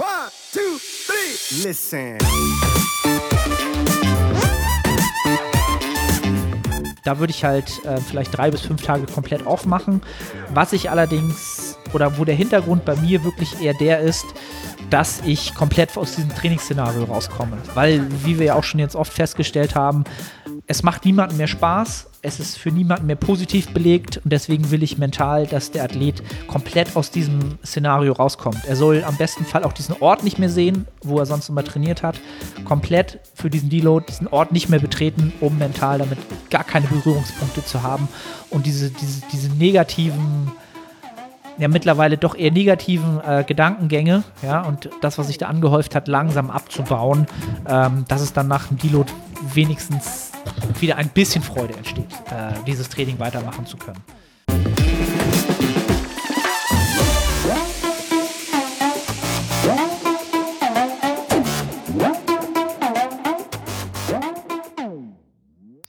One, two, three. Listen. Da würde ich halt äh, vielleicht drei bis fünf Tage komplett off machen. Was ich allerdings, oder wo der Hintergrund bei mir wirklich eher der ist, dass ich komplett aus diesem Trainingsszenario rauskomme. Weil, wie wir ja auch schon jetzt oft festgestellt haben, es macht niemandem mehr Spaß, es ist für niemanden mehr positiv belegt und deswegen will ich mental, dass der Athlet komplett aus diesem Szenario rauskommt. Er soll am besten Fall auch diesen Ort nicht mehr sehen, wo er sonst immer trainiert hat. Komplett für diesen Deload diesen Ort nicht mehr betreten, um mental damit gar keine Berührungspunkte zu haben und diese, diese, diese negativen ja mittlerweile doch eher negativen äh, Gedankengänge, ja, und das, was sich da angehäuft hat, langsam abzubauen, ähm, dass es dann nach dem Deload wenigstens wieder ein bisschen Freude entsteht, äh, dieses Training weitermachen zu können.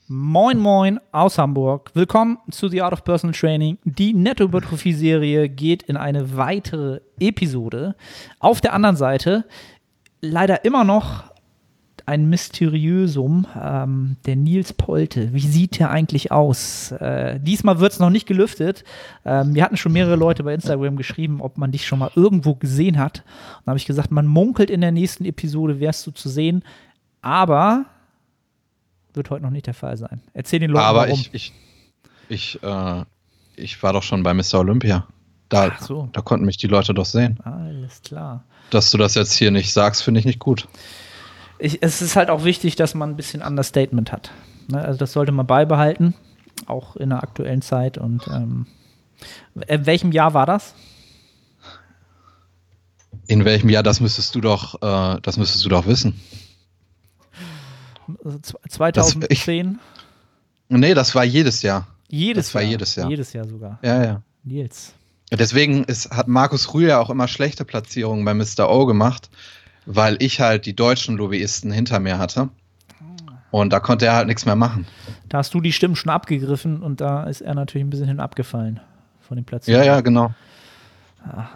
Moin Moin aus Hamburg. Willkommen zu The Art of Personal Training. Die Nettohypertrophie-Serie geht in eine weitere Episode. Auf der anderen Seite leider immer noch ein Mysteriösum, ähm, der Nils Polte. Wie sieht der eigentlich aus? Äh, diesmal wird es noch nicht gelüftet. Ähm, wir hatten schon mehrere Leute bei Instagram geschrieben, ob man dich schon mal irgendwo gesehen hat. Und da habe ich gesagt, man munkelt in der nächsten Episode, wärst du zu sehen. Aber wird heute noch nicht der Fall sein. Erzähl den Leuten Aber warum. ich, ich, ich, äh, ich war doch schon bei Mr. Olympia. Da, so. da konnten mich die Leute doch sehen. Alles klar. Dass du das jetzt hier nicht sagst, finde ich nicht gut. Ich, es ist halt auch wichtig, dass man ein bisschen Understatement hat. Ne? Also das sollte man beibehalten, auch in der aktuellen Zeit. Und ähm, in welchem Jahr war das? In welchem Jahr, das müsstest du doch, äh, das müsstest du doch wissen. Also z- 2010? Nee, das war jedes Jahr. jedes das war Jahr. jedes Jahr. Jedes Jahr sogar. Ja, ja. Nils. Deswegen ist, hat Markus Rühl ja auch immer schlechte Platzierungen bei Mr. O gemacht, weil ich halt die deutschen Lobbyisten hinter mir hatte. Und da konnte er halt nichts mehr machen. Da hast du die Stimmen schon abgegriffen und da ist er natürlich ein bisschen hin abgefallen von dem Platz. Ja, ja, genau.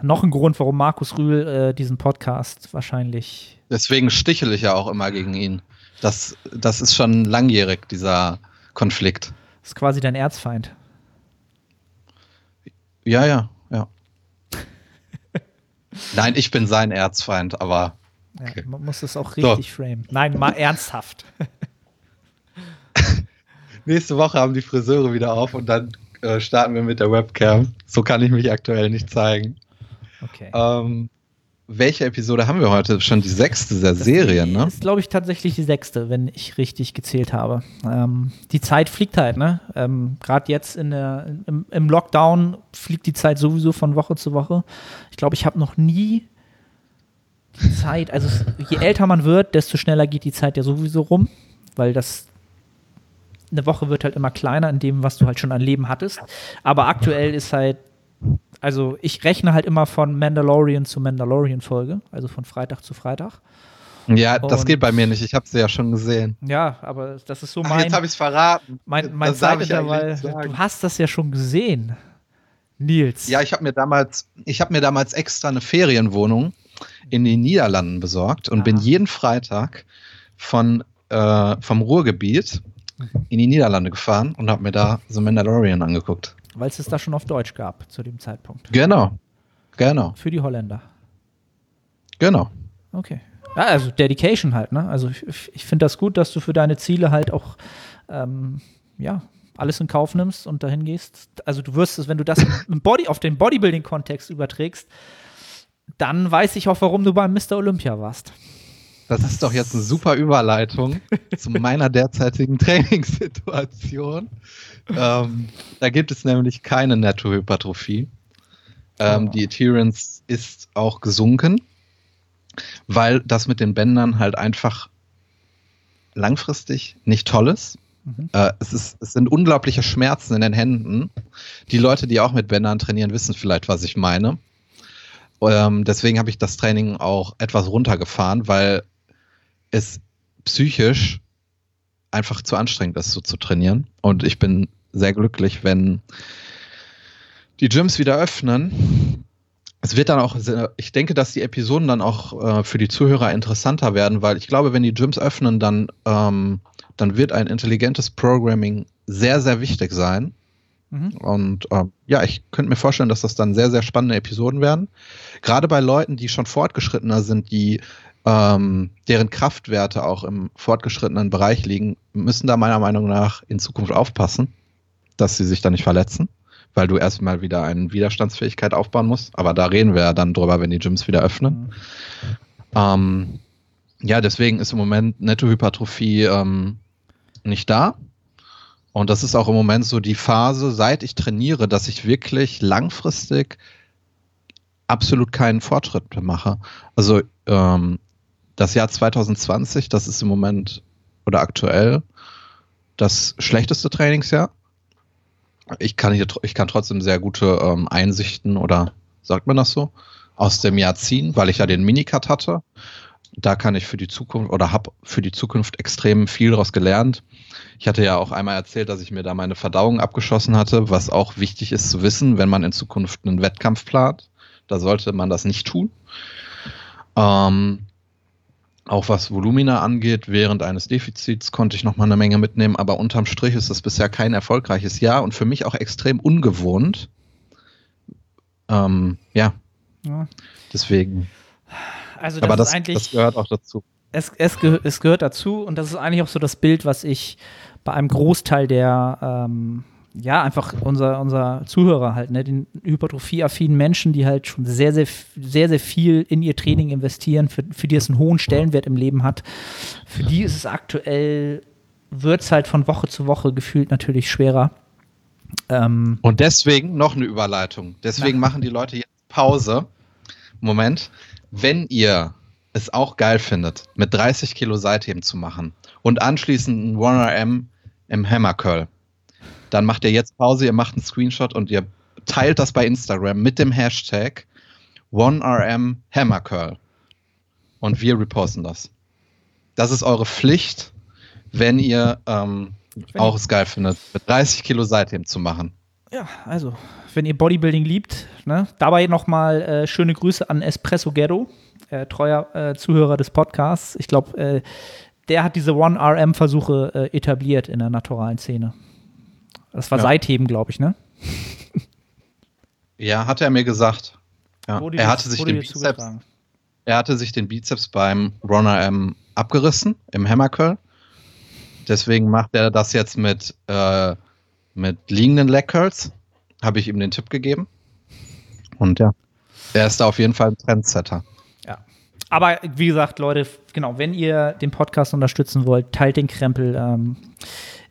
Noch ein Grund, warum Markus Rühl äh, diesen Podcast wahrscheinlich. Deswegen stichel ich ja auch immer gegen ihn. Das, das ist schon langjährig, dieser Konflikt. ist quasi dein Erzfeind. Ja, ja, ja. Nein, ich bin sein Erzfeind, aber Ja, Okay. Man muss das auch richtig framen. Nein, mal ernsthaft. nächste Woche haben die Friseure wieder auf und dann äh, starten wir mit der Webcam. So kann ich mich aktuell nicht zeigen. Okay. Ähm, welche Episode haben wir heute? Schon die sechste der Serie, ne? Ist, glaube ich, tatsächlich die sechste, wenn ich richtig gezählt habe. Ähm, die Zeit fliegt halt, ne? Ähm, Gerade jetzt in der, im, im Lockdown fliegt die Zeit sowieso von Woche zu Woche. Ich glaube, ich habe noch nie Zeit, also je älter man wird, desto schneller geht die Zeit ja sowieso rum, weil das eine Woche wird halt immer kleiner in dem, was du halt schon an Leben hattest. Aber aktuell ist halt, also ich rechne halt immer von Mandalorian zu Mandalorian-Folge, also von Freitag zu Freitag. Ja, das Und- geht bei mir nicht. Ich habe sie ja schon gesehen. Ja, aber das ist so Ach, mein, jetzt habe ich es verraten. mein, mein Zeitintervall. sagen. Du hast das ja schon gesehen, Nils. Ja, ich habe mir damals, ich habe mir damals extra eine Ferienwohnung in den Niederlanden besorgt und Ah. bin jeden Freitag von äh, vom Ruhrgebiet in die Niederlande gefahren und habe mir da The Mandalorian angeguckt. Weil es es da schon auf Deutsch gab zu dem Zeitpunkt. Genau, genau, Für die Holländer. genau. Okay. Ja, also Dedication halt, ne? Also ich, ich finde das gut, dass du für deine Ziele halt auch ähm, ja, alles in Kauf nimmst und dahin gehst. Also du wirst es, wenn du das im Body, auf den Bodybuilding-Kontext überträgst, dann weiß ich auch, warum du beim Mr. Olympia warst. Das ist doch jetzt eine super Überleitung zu meiner derzeitigen Trainingssituation. Ähm, da gibt es nämlich keine Nettohypertrophie. Ähm, Oh. Die Adherence ist auch gesunken, weil das mit den Bändern halt einfach langfristig nicht toll ist. Mhm. Äh, es, ist es sind unglaubliche Schmerzen in den Händen. Die Leute, die auch mit Bändern trainieren, wissen vielleicht, was ich meine. Ähm, deswegen habe ich das Training auch etwas runtergefahren, weil es psychisch einfach zu anstrengend ist, so zu trainieren. Und ich bin sehr glücklich, wenn die Gyms wieder öffnen, es wird dann auch, ich denke, dass die Episoden dann auch äh, für die Zuhörer interessanter werden, weil ich glaube, wenn die Gyms öffnen, dann, ähm, dann wird ein intelligentes Programming sehr, sehr wichtig sein. Mhm. Und ähm, ja, ich könnte mir vorstellen, dass das dann sehr, sehr spannende Episoden werden. Gerade bei Leuten, die schon fortgeschrittener sind, die ähm, deren Kraftwerte auch im fortgeschrittenen Bereich liegen, müssen da meiner Meinung nach in Zukunft aufpassen, dass sie sich da nicht verletzen weil du erstmal wieder eine Widerstandsfähigkeit aufbauen musst. Aber da reden wir ja dann drüber, wenn die Gyms wieder öffnen. Mhm. Ähm, ja, deswegen ist im Moment Nettohypertrophie ähm, nicht da. Und das ist auch im Moment so die Phase, seit ich trainiere, dass ich wirklich langfristig absolut keinen Fortschritt mache. Also ähm, das Jahr 2020, das ist im Moment oder aktuell das schlechteste Trainingsjahr ich kann hier, ich kann trotzdem sehr gute ähm, Einsichten oder sagt man das so aus dem Jahr ziehen, weil ich ja den Minicut hatte. Da kann ich für die Zukunft oder habe für die Zukunft extrem viel daraus gelernt. Ich hatte ja auch einmal erzählt, dass ich mir da meine Verdauung abgeschossen hatte, was auch wichtig ist zu wissen, wenn man in Zukunft einen Wettkampf plant. Da sollte man das nicht tun. Ähm, auch was Volumina angeht, während eines Defizits konnte ich noch mal eine Menge mitnehmen, aber unterm Strich ist das bisher kein erfolgreiches Jahr und für mich auch extrem ungewohnt. Ähm, ja. ja. Deswegen. Also das aber das, das, gehört auch dazu. Es, es, es, gehört dazu und das ist eigentlich auch so das Bild, was ich bei einem Großteil der ähm, ja, einfach unser, unser Zuhörer halt, ne, den hypertrophieaffinen Menschen, die halt schon sehr, sehr, sehr, sehr viel in ihr Training investieren, für, für die es einen hohen Stellenwert im Leben hat. Für die ist es aktuell, wird es halt von Woche zu Woche gefühlt natürlich schwerer. Ähm, Und deswegen noch eine Überleitung. Deswegen na. machen die Leute jetzt Pause. Moment. Wenn ihr es auch geil findet, mit 30 Kilo Seitheben zu machen und anschließend ein 1RM im Hammer Curl, dann macht ihr jetzt Pause, ihr macht einen Screenshot und ihr teilt das bei Instagram mit dem Hashtag OneRM Hammercurl. Und wir reposten das. Das ist eure Pflicht, wenn ihr ähm, auch es geil findet, mit 30 Kilo Seitheben zu machen. Ja, also, wenn ihr Bodybuilding liebt, ne, dabei nochmal äh, schöne Grüße an Espresso Ghetto, äh, treuer äh, Zuhörer des Podcasts. Ich glaube, äh, der hat diese One-RM-Versuche äh, etabliert in der naturalen Szene. Das war ja. Seitheben, glaube ich, ne? Ja, hat er mir gesagt. Ja. Er hatte sich den Bizeps, er hatte sich den Bizeps beim Runner M abgerissen im Hammer Curl. Deswegen macht er das jetzt mit, äh, mit liegenden Leg Curls. Habe ich ihm den Tipp gegeben. Und ja, er ist da auf jeden Fall ein Trendsetter. Ja. Aber wie gesagt, Leute, genau, wenn ihr den Podcast unterstützen wollt, teilt den Krempel. Ähm,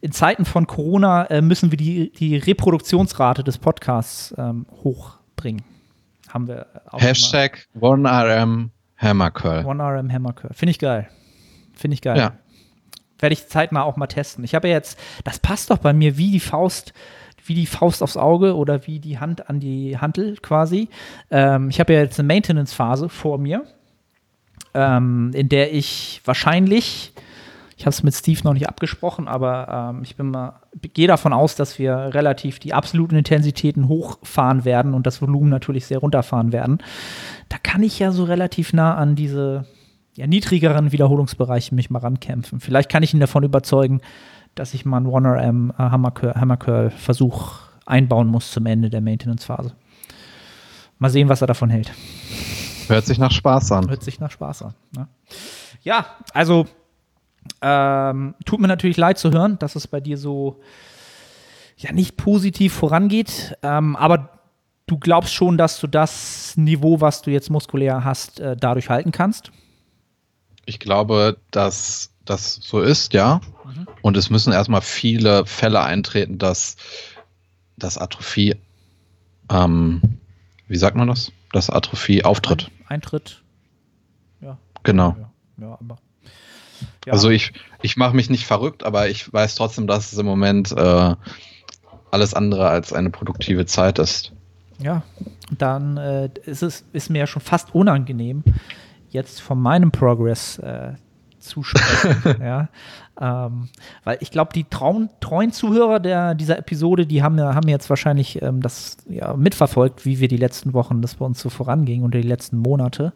in Zeiten von Corona äh, müssen wir die, die Reproduktionsrate des Podcasts ähm, hochbringen. Haben wir auch Hashtag OneRM Hammercurl. OneRM Hammercurl. Finde ich geil. Finde ich geil. Ja. Werde ich zeitnah auch mal testen. Ich habe ja jetzt, das passt doch bei mir wie die Faust, wie die Faust aufs Auge oder wie die Hand an die Hantel quasi. Ähm, ich habe ja jetzt eine Maintenance-Phase vor mir, ähm, in der ich wahrscheinlich ich habe es mit Steve noch nicht abgesprochen, aber ähm, ich bin mal, gehe davon aus, dass wir relativ die absoluten Intensitäten hochfahren werden und das Volumen natürlich sehr runterfahren werden. Da kann ich ja so relativ nah an diese ja, niedrigeren Wiederholungsbereiche mich mal rankämpfen. Vielleicht kann ich ihn davon überzeugen, dass ich mal einen 1RM äh, Hammer Curl Versuch einbauen muss zum Ende der Maintenance-Phase. Mal sehen, was er davon hält. Hört sich nach Spaß an. Hört sich nach Spaß an. Ne? Ja, also ähm, tut mir natürlich leid zu hören, dass es bei dir so ja nicht positiv vorangeht, ähm, aber du glaubst schon, dass du das Niveau, was du jetzt muskulär hast, äh, dadurch halten kannst? Ich glaube, dass das so ist, ja. Mhm. Und es müssen erstmal viele Fälle eintreten, dass das Atrophie, ähm, wie sagt man das? Dass Atrophie auftritt. Eintritt. Ja. Genau. Ja, ja aber ja. Also ich, ich mache mich nicht verrückt, aber ich weiß trotzdem, dass es im Moment äh, alles andere als eine produktive Zeit ist. Ja, dann äh, ist es ist mir ja schon fast unangenehm, jetzt von meinem Progress äh, zusprechen. ja. Ähm, weil ich glaube, die trauen, treuen Zuhörer der, dieser Episode, die haben, haben jetzt wahrscheinlich ähm, das ja, mitverfolgt, wie wir die letzten Wochen, das bei uns so voranging oder die letzten Monate.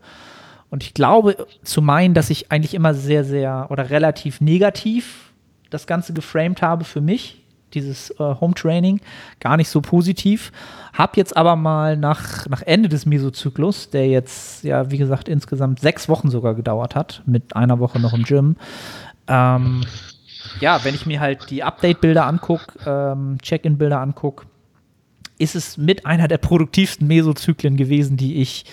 Und ich glaube zu meinen, dass ich eigentlich immer sehr, sehr oder relativ negativ das Ganze geframed habe für mich, dieses äh, Home Training, gar nicht so positiv. Hab jetzt aber mal nach, nach Ende des Mesozyklus, der jetzt, ja, wie gesagt, insgesamt sechs Wochen sogar gedauert hat, mit einer Woche noch im Gym, ähm, ja, wenn ich mir halt die Update-Bilder angucke, ähm, Check-in-Bilder angucke, ist es mit einer der produktivsten Mesozyklen gewesen, die ich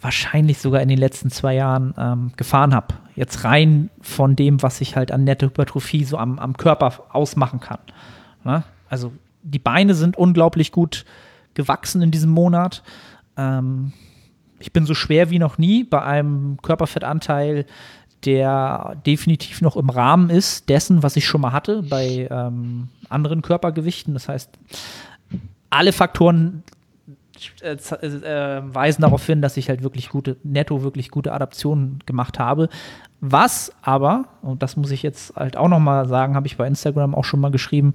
wahrscheinlich sogar in den letzten zwei Jahren ähm, gefahren habe. Jetzt rein von dem, was ich halt an nette Hypertrophie so am, am Körper ausmachen kann. Ne? Also die Beine sind unglaublich gut gewachsen in diesem Monat. Ähm, ich bin so schwer wie noch nie bei einem Körperfettanteil, der definitiv noch im Rahmen ist dessen, was ich schon mal hatte bei ähm, anderen Körpergewichten. Das heißt, alle Faktoren äh, äh, weisen darauf hin, dass ich halt wirklich gute, netto wirklich gute Adaptionen gemacht habe. Was aber, und das muss ich jetzt halt auch nochmal sagen, habe ich bei Instagram auch schon mal geschrieben,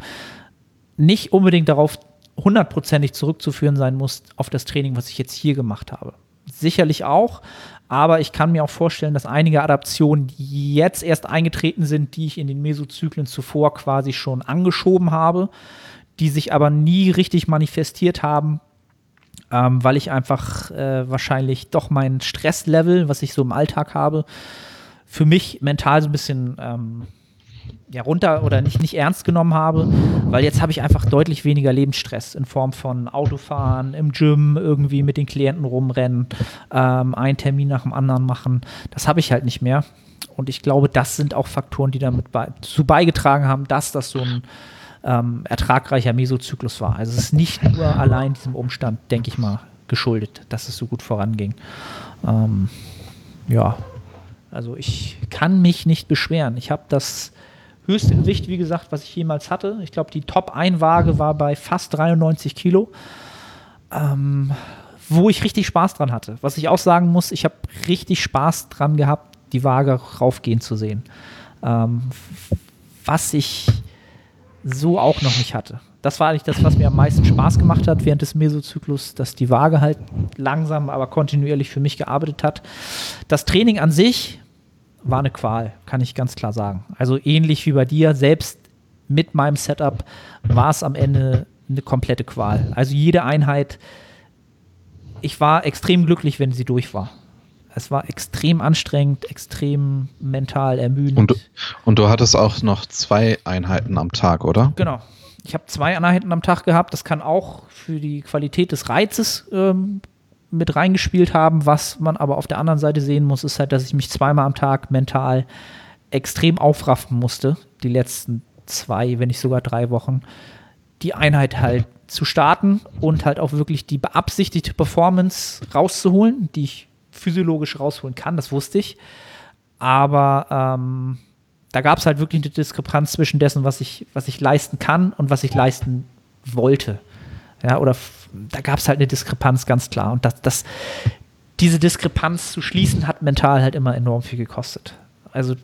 nicht unbedingt darauf hundertprozentig zurückzuführen sein muss auf das Training, was ich jetzt hier gemacht habe. Sicherlich auch, aber ich kann mir auch vorstellen, dass einige Adaptionen, jetzt erst eingetreten sind, die ich in den Mesozyklen zuvor quasi schon angeschoben habe, die sich aber nie richtig manifestiert haben, ähm, weil ich einfach äh, wahrscheinlich doch mein Stresslevel, was ich so im Alltag habe, für mich mental so ein bisschen ähm, ja, runter oder nicht, nicht ernst genommen habe, weil jetzt habe ich einfach deutlich weniger Lebensstress in Form von Autofahren, im Gym irgendwie mit den Klienten rumrennen, ähm, einen Termin nach dem anderen machen. Das habe ich halt nicht mehr. Und ich glaube, das sind auch Faktoren, die damit dazu beigetragen haben, dass das so ein ähm, ertragreicher Mesozyklus war. Also es ist nicht nur allein diesem Umstand, denke ich mal, geschuldet, dass es so gut voranging. Ähm, ja, also ich kann mich nicht beschweren. Ich habe das höchste Gewicht, wie gesagt, was ich jemals hatte. Ich glaube, die Top-Einwaage war bei fast 93 Kilo. Ähm, wo ich richtig Spaß dran hatte. Was ich auch sagen muss, ich habe richtig Spaß dran gehabt, die Waage raufgehen zu sehen. Ähm, was ich so auch noch nicht hatte. Das war eigentlich das, was mir am meisten Spaß gemacht hat während des Mesozyklus, dass die Waage halt langsam, aber kontinuierlich für mich gearbeitet hat. Das Training an sich war eine Qual, kann ich ganz klar sagen. Also ähnlich wie bei dir, selbst mit meinem Setup war es am Ende eine komplette Qual. Also jede Einheit, ich war extrem glücklich, wenn sie durch war. Es war extrem anstrengend, extrem mental ermüdend. Und du, und du hattest auch noch zwei Einheiten am Tag, oder? Genau. Ich habe zwei Einheiten am Tag gehabt. Das kann auch für die Qualität des Reizes ähm, mit reingespielt haben. Was man aber auf der anderen Seite sehen muss, ist halt, dass ich mich zweimal am Tag mental extrem aufraffen musste. Die letzten zwei, wenn nicht sogar drei Wochen. Die Einheit halt zu starten und halt auch wirklich die beabsichtigte Performance rauszuholen, die ich physiologisch rausholen kann, das wusste ich. Aber ähm, da gab es halt wirklich eine Diskrepanz zwischen dessen, was ich, was ich leisten kann und was ich leisten wollte. Ja, oder da gab es halt eine Diskrepanz, ganz klar. Und das, das, diese Diskrepanz zu schließen, hat mental halt immer enorm viel gekostet. Also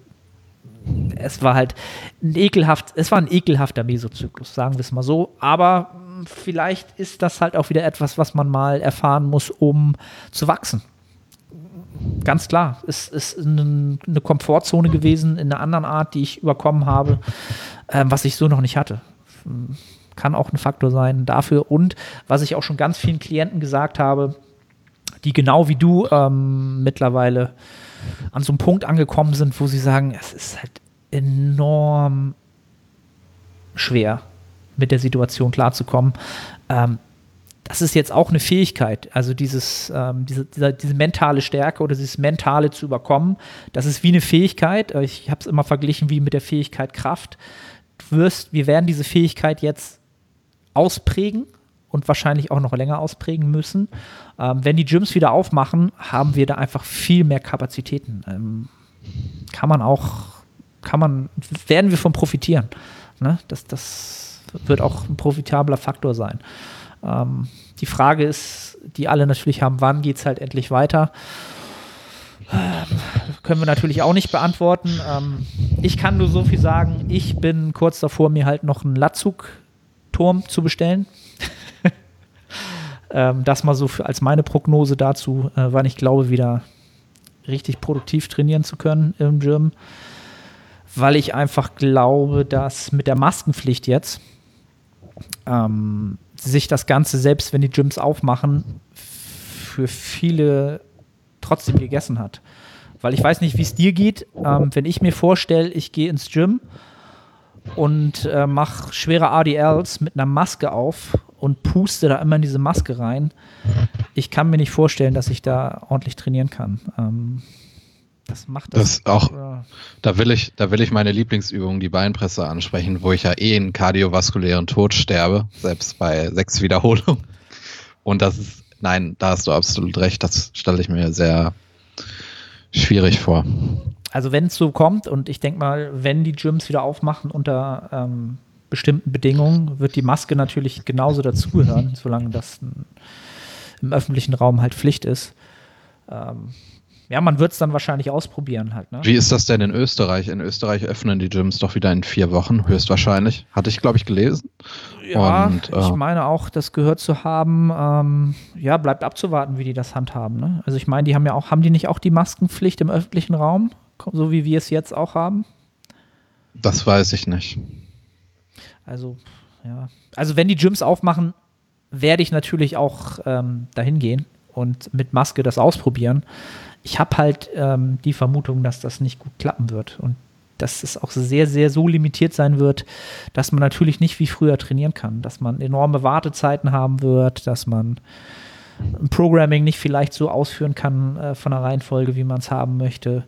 es war halt ein ekelhaft, es war ein ekelhafter Mesozyklus, sagen wir es mal so. Aber hm, vielleicht ist das halt auch wieder etwas, was man mal erfahren muss, um zu wachsen. Ganz klar, es ist eine Komfortzone gewesen in einer anderen Art, die ich überkommen habe, äh, was ich so noch nicht hatte kann auch ein Faktor sein dafür. Und was ich auch schon ganz vielen Klienten gesagt habe, die genau wie du ähm, mittlerweile an so einem Punkt angekommen sind, wo sie sagen, es ist halt enorm schwer, mit der Situation klarzukommen. Ähm, das ist jetzt auch eine Fähigkeit, also dieses, ähm, diese, diese, diese, mentale Stärke oder dieses Mentale zu überkommen. Das ist wie eine Fähigkeit. Ich habe es immer verglichen wie mit der Fähigkeit Kraft. Du wirst, wir werden diese Fähigkeit jetzt ausprägen und wahrscheinlich auch noch länger ausprägen müssen. Ähm, wenn die Gyms wieder aufmachen, haben wir da einfach viel mehr Kapazitäten. Ähm, kann man auch, kann man, werden wir von profitieren. Ne? Das, das wird auch ein profitabler Faktor sein. Ähm, die Frage ist, die alle natürlich haben, wann geht es halt endlich weiter? Ähm, können wir natürlich auch nicht beantworten. Ähm, ich kann nur so viel sagen, ich bin kurz davor, mir halt noch einen Latzug-Turm zu bestellen. ähm, das mal so für, als meine Prognose dazu, äh, wann ich glaube, wieder richtig produktiv trainieren zu können im Gym. Weil ich einfach glaube, dass mit der Maskenpflicht jetzt ähm, sich das Ganze, selbst wenn die Gyms aufmachen, für viele trotzdem gegessen hat. Weil ich weiß nicht, wie es dir geht. Ähm, wenn ich mir vorstelle, ich gehe ins Gym und äh, mache schwere ADLs mit einer Maske auf und puste da immer in diese Maske rein. Ich kann mir nicht vorstellen, dass ich da ordentlich trainieren kann. Ähm, das macht das. das auch, da will ich, da will ich meine Lieblingsübung, die Beinpresse ansprechen, wo ich ja eh in kardiovaskulären Tod sterbe, selbst bei sechs Wiederholungen. Und das ist, nein, da hast du absolut recht, das stelle ich mir sehr schwierig vor. Also wenn es so kommt und ich denke mal, wenn die Gyms wieder aufmachen unter ähm, bestimmten Bedingungen, wird die Maske natürlich genauso dazugehören, solange das ein, im öffentlichen Raum halt Pflicht ist. Ähm, ja, man wird es dann wahrscheinlich ausprobieren halt. Ne? Wie ist das denn in Österreich? In Österreich öffnen die Gyms doch wieder in vier Wochen, höchstwahrscheinlich. Hatte ich, glaube ich, gelesen. Ja, Und, äh, ich meine auch, das gehört zu haben. Ähm, ja, bleibt abzuwarten, wie die das handhaben. Ne? Also ich meine, die haben ja auch, haben die nicht auch die Maskenpflicht im öffentlichen Raum, so wie wir es jetzt auch haben? Das weiß ich nicht. Also, ja. Also wenn die Gyms aufmachen, werde ich natürlich auch ähm, dahin gehen und mit Maske das ausprobieren ich habe halt ähm, die Vermutung, dass das nicht gut klappen wird und dass es auch sehr, sehr so limitiert sein wird, dass man natürlich nicht wie früher trainieren kann, dass man enorme Wartezeiten haben wird, dass man Programming nicht vielleicht so ausführen kann äh, von der Reihenfolge, wie man es haben möchte.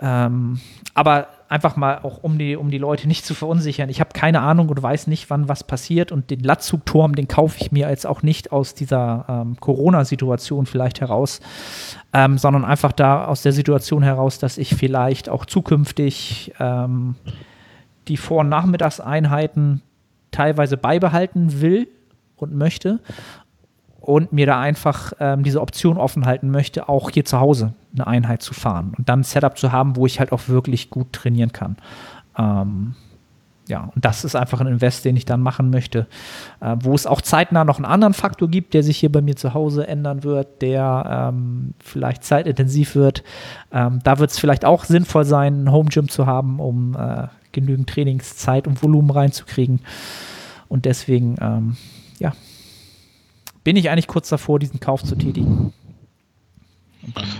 Ähm, aber einfach mal auch, um die, um die Leute nicht zu verunsichern. Ich habe keine Ahnung und weiß nicht, wann was passiert. Und den Latzugturm, den kaufe ich mir jetzt auch nicht aus dieser ähm, Corona-Situation vielleicht heraus, ähm, sondern einfach da aus der Situation heraus, dass ich vielleicht auch zukünftig ähm, die Vor- und Nachmittagseinheiten teilweise beibehalten will und möchte und mir da einfach ähm, diese Option offen halten möchte, auch hier zu Hause eine Einheit zu fahren und dann ein Setup zu haben, wo ich halt auch wirklich gut trainieren kann. Ähm, ja, und das ist einfach ein Invest, den ich dann machen möchte, äh, wo es auch zeitnah noch einen anderen Faktor gibt, der sich hier bei mir zu Hause ändern wird, der ähm, vielleicht zeitintensiv wird. Ähm, da wird es vielleicht auch sinnvoll sein, ein Home Gym zu haben, um äh, genügend Trainingszeit und Volumen reinzukriegen. Und deswegen, ähm, ja, bin ich eigentlich kurz davor, diesen Kauf zu tätigen.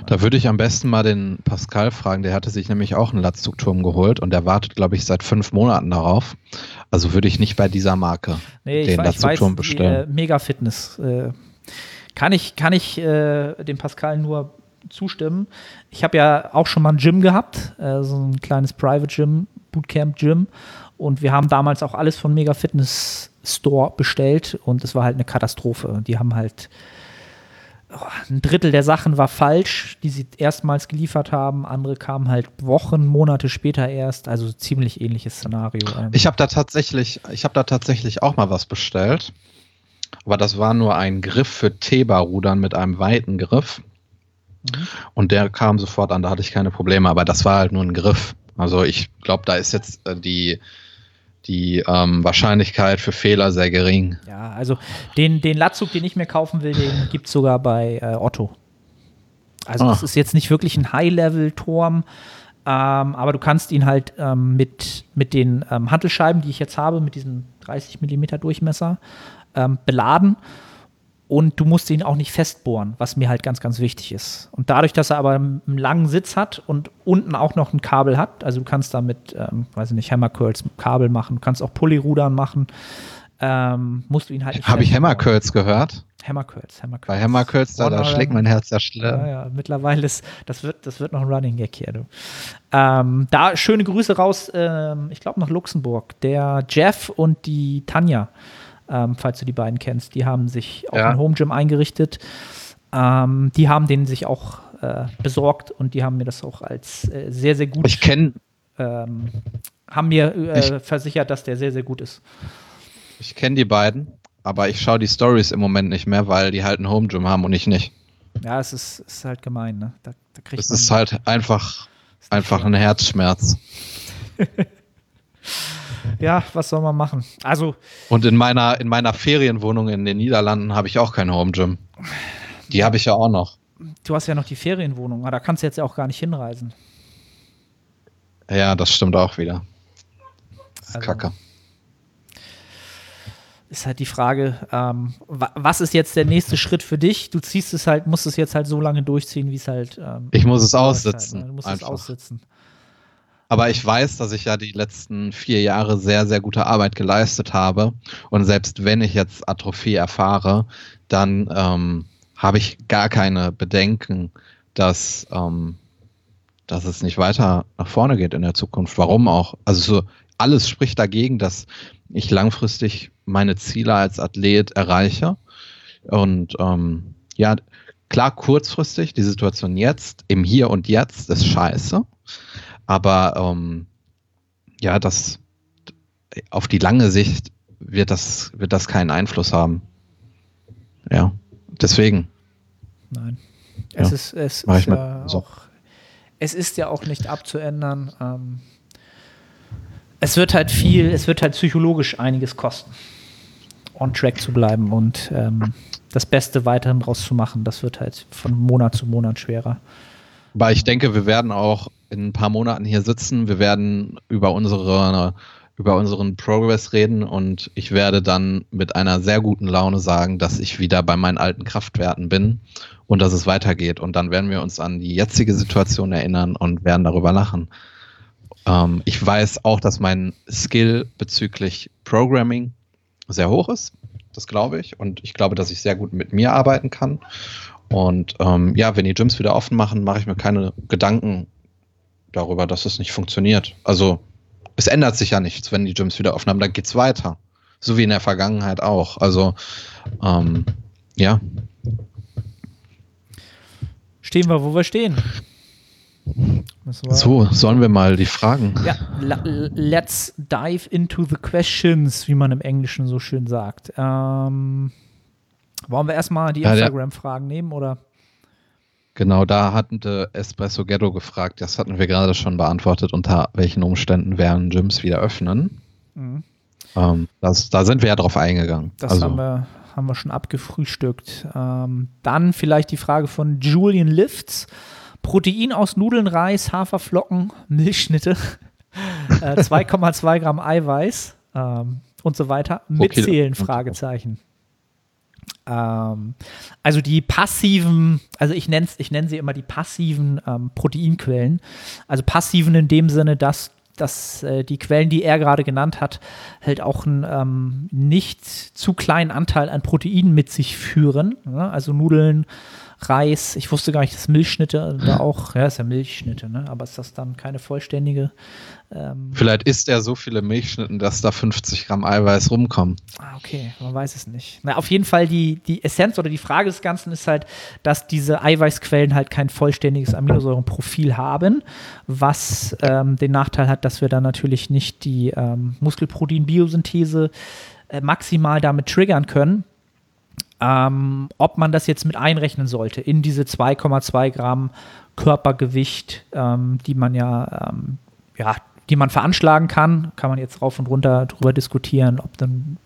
Da würde ich am besten mal den Pascal fragen, der hatte sich nämlich auch einen Latzugturm geholt und der wartet, glaube ich, seit fünf Monaten darauf. Also würde ich nicht bei dieser Marke nee, den Latzugturm bestellen. Die, äh, Mega Fitness. Äh, kann ich, kann ich äh, dem Pascal nur zustimmen. Ich habe ja auch schon mal ein Gym gehabt, äh, so ein kleines Private Gym, Bootcamp Gym. Und wir haben damals auch alles von Mega Fitness Store bestellt und es war halt eine Katastrophe. Die haben halt oh, ein Drittel der Sachen war falsch, die sie erstmals geliefert haben. Andere kamen halt Wochen, Monate später erst. Also ziemlich ähnliches Szenario. Ähm. Ich habe da tatsächlich, ich habe da tatsächlich auch mal was bestellt. Aber das war nur ein Griff für Theba-Rudern mit einem weiten Griff. Mhm. Und der kam sofort an, da hatte ich keine Probleme. Aber das war halt nur ein Griff. Also ich glaube, da ist jetzt äh, die die ähm, Wahrscheinlichkeit für Fehler sehr gering. Ja, also den, den Latzug, den ich mir kaufen will, den gibt es sogar bei äh, Otto. Also ah. das ist jetzt nicht wirklich ein High-Level-Turm, ähm, aber du kannst ihn halt ähm, mit, mit den ähm, Hantelscheiben, die ich jetzt habe, mit diesem 30 mm Durchmesser, ähm, beladen und du musst ihn auch nicht festbohren, was mir halt ganz, ganz wichtig ist. Und dadurch, dass er aber einen langen Sitz hat und unten auch noch ein Kabel hat, also du kannst damit, ähm, weiß ich nicht, Hammercurls mit Kabel machen, du kannst auch Pullyrudern machen, ähm, musst du ihn halt nicht Habe ich Hammercurls gehört? Hammercurls, Hammercurls. Bei Hammercurls, da, da schlägt mein Herz ja schlimm. Ja, ja, mittlerweile ist, das wird, das wird noch ein Running Gag hier, du. Ähm, da schöne Grüße raus, ähm, ich glaube nach Luxemburg. Der Jeff und die Tanja ähm, falls du die beiden kennst. Die haben sich auch ja. ein Home Gym eingerichtet. Ähm, die haben den sich auch äh, besorgt und die haben mir das auch als äh, sehr, sehr gut. Ich kenne. Ähm, haben mir äh, versichert, dass der sehr, sehr gut ist. Ich kenne die beiden, aber ich schaue die Stories im Moment nicht mehr, weil die halt ein Home Gym haben und ich nicht. Ja, es ist, ist halt gemein, ne? Da, da kriegt Es ist halt einfach, einfach ein Herzschmerz. ja, was soll man machen? Also, Und in meiner, in meiner Ferienwohnung in den Niederlanden habe ich auch kein Home Gym. Die habe ich ja auch noch. du hast ja noch die Ferienwohnung, aber da kannst du jetzt ja auch gar nicht hinreisen. Ja, das stimmt auch wieder. Also- Kacke. Ist halt die Frage, ähm, wa was ist jetzt der nächste Schritt für dich? Du ziehst es halt, musst es jetzt halt so lange durchziehen, wie es halt. Ähm, Ich muss es läuft aussitzen. Halt, ne? Du musst es einfach. aussitzen. Aber ich weiß, dass ich ja die letzten vier Jahre sehr, sehr gute Arbeit geleistet habe. Und selbst wenn ich jetzt Atrophie erfahre, dann ähm, habe ich gar keine Bedenken, dass, ähm, dass es nicht weiter nach vorne geht in der Zukunft. Warum auch? Also so alles spricht dagegen, dass ich langfristig meine Ziele als Athlet erreiche. Und ähm, ja, klar, kurzfristig, die Situation jetzt, im Hier und Jetzt ist scheiße. Aber ähm, ja, das auf die lange Sicht wird das, wird das keinen Einfluss haben. Ja, deswegen. Nein. Es Ja, ist, es mach ist ja so. auch, es ist ja auch nicht abzuändern. Ähm, es wird halt viel, es wird halt psychologisch einiges kosten, on track zu bleiben und ähm, das Beste weiterhin draus zu machen. Das wird halt von Monat zu Monat schwerer. Aber ich denke, wir werden auch in ein paar Monaten hier sitzen. Wir werden über unsere über unseren Progress reden und ich werde dann mit einer sehr guten Laune sagen, dass ich wieder bei meinen alten Kraftwerten bin und dass es weitergeht. Und dann werden wir uns an die jetzige Situation erinnern und werden darüber lachen. Ähm, ich weiß auch, dass mein Skill bezüglich Programming sehr hoch ist. Das glaube ich. Und ich glaube, dass ich sehr gut mit mir arbeiten kann. Und ähm, ja, wenn die Gyms wieder offen machen, mache ich mir keine Gedanken darüber, dass es nicht funktioniert. Also es ändert sich ja nichts, wenn die Gyms wieder offen haben, dann geht's weiter. So wie in der Vergangenheit auch. Also ähm, ja, Stehen wir, wo wir stehen. So sollen wir mal die Fragen. Ja, let's dive into the questions, wie man im Englischen so schön sagt. Ähm, wollen wir erstmal die Instagram-Fragen nehmen oder? Genau, da hatten der Espresso Ghetto gefragt, das hatten wir gerade schon beantwortet, unter welchen Umständen werden Gyms wieder öffnen. Mhm. Ähm, das, da sind wir ja drauf eingegangen. Das also, haben, wir, haben wir schon abgefrühstückt. Ähm, dann vielleicht die Frage von Julian Lifts. Protein aus Nudeln, Reis, Haferflocken, Milchschnitte, äh, 2,2 Gramm Eiweiß ähm, und so weiter. Mitzählen. Fragezeichen. Ähm, also die passiven, also ich nenne ich nenn sie immer die passiven ähm, Proteinquellen. Also passiven in dem Sinne, dass, dass äh, die Quellen, die er gerade genannt hat, halt auch einen ähm, nicht zu kleinen Anteil an Protein mit sich führen. Ja? Also Nudeln, Reis, ich wusste gar nicht, dass Milchschnitte da auch, ja, ist ja Milchschnitte, ne? aber ist das dann keine vollständige? Ähm, Vielleicht isst er so viele Milchschnitten, dass da 50 Gramm Eiweiß rumkommen. Ah, okay, man weiß es nicht. Na, auf jeden Fall die, die Essenz oder die Frage des Ganzen ist halt, dass diese Eiweißquellen halt kein vollständiges Aminosäurenprofil haben, was ähm, den Nachteil hat, dass wir dann natürlich nicht die ähm, Muskelprotein-Biosynthese äh, maximal damit triggern können. Ähm, ob man das jetzt mit einrechnen sollte in diese 2,2 Gramm Körpergewicht, ähm, die man ja, ähm, ja, die man veranschlagen kann, kann man jetzt rauf und runter drüber diskutieren, ob dann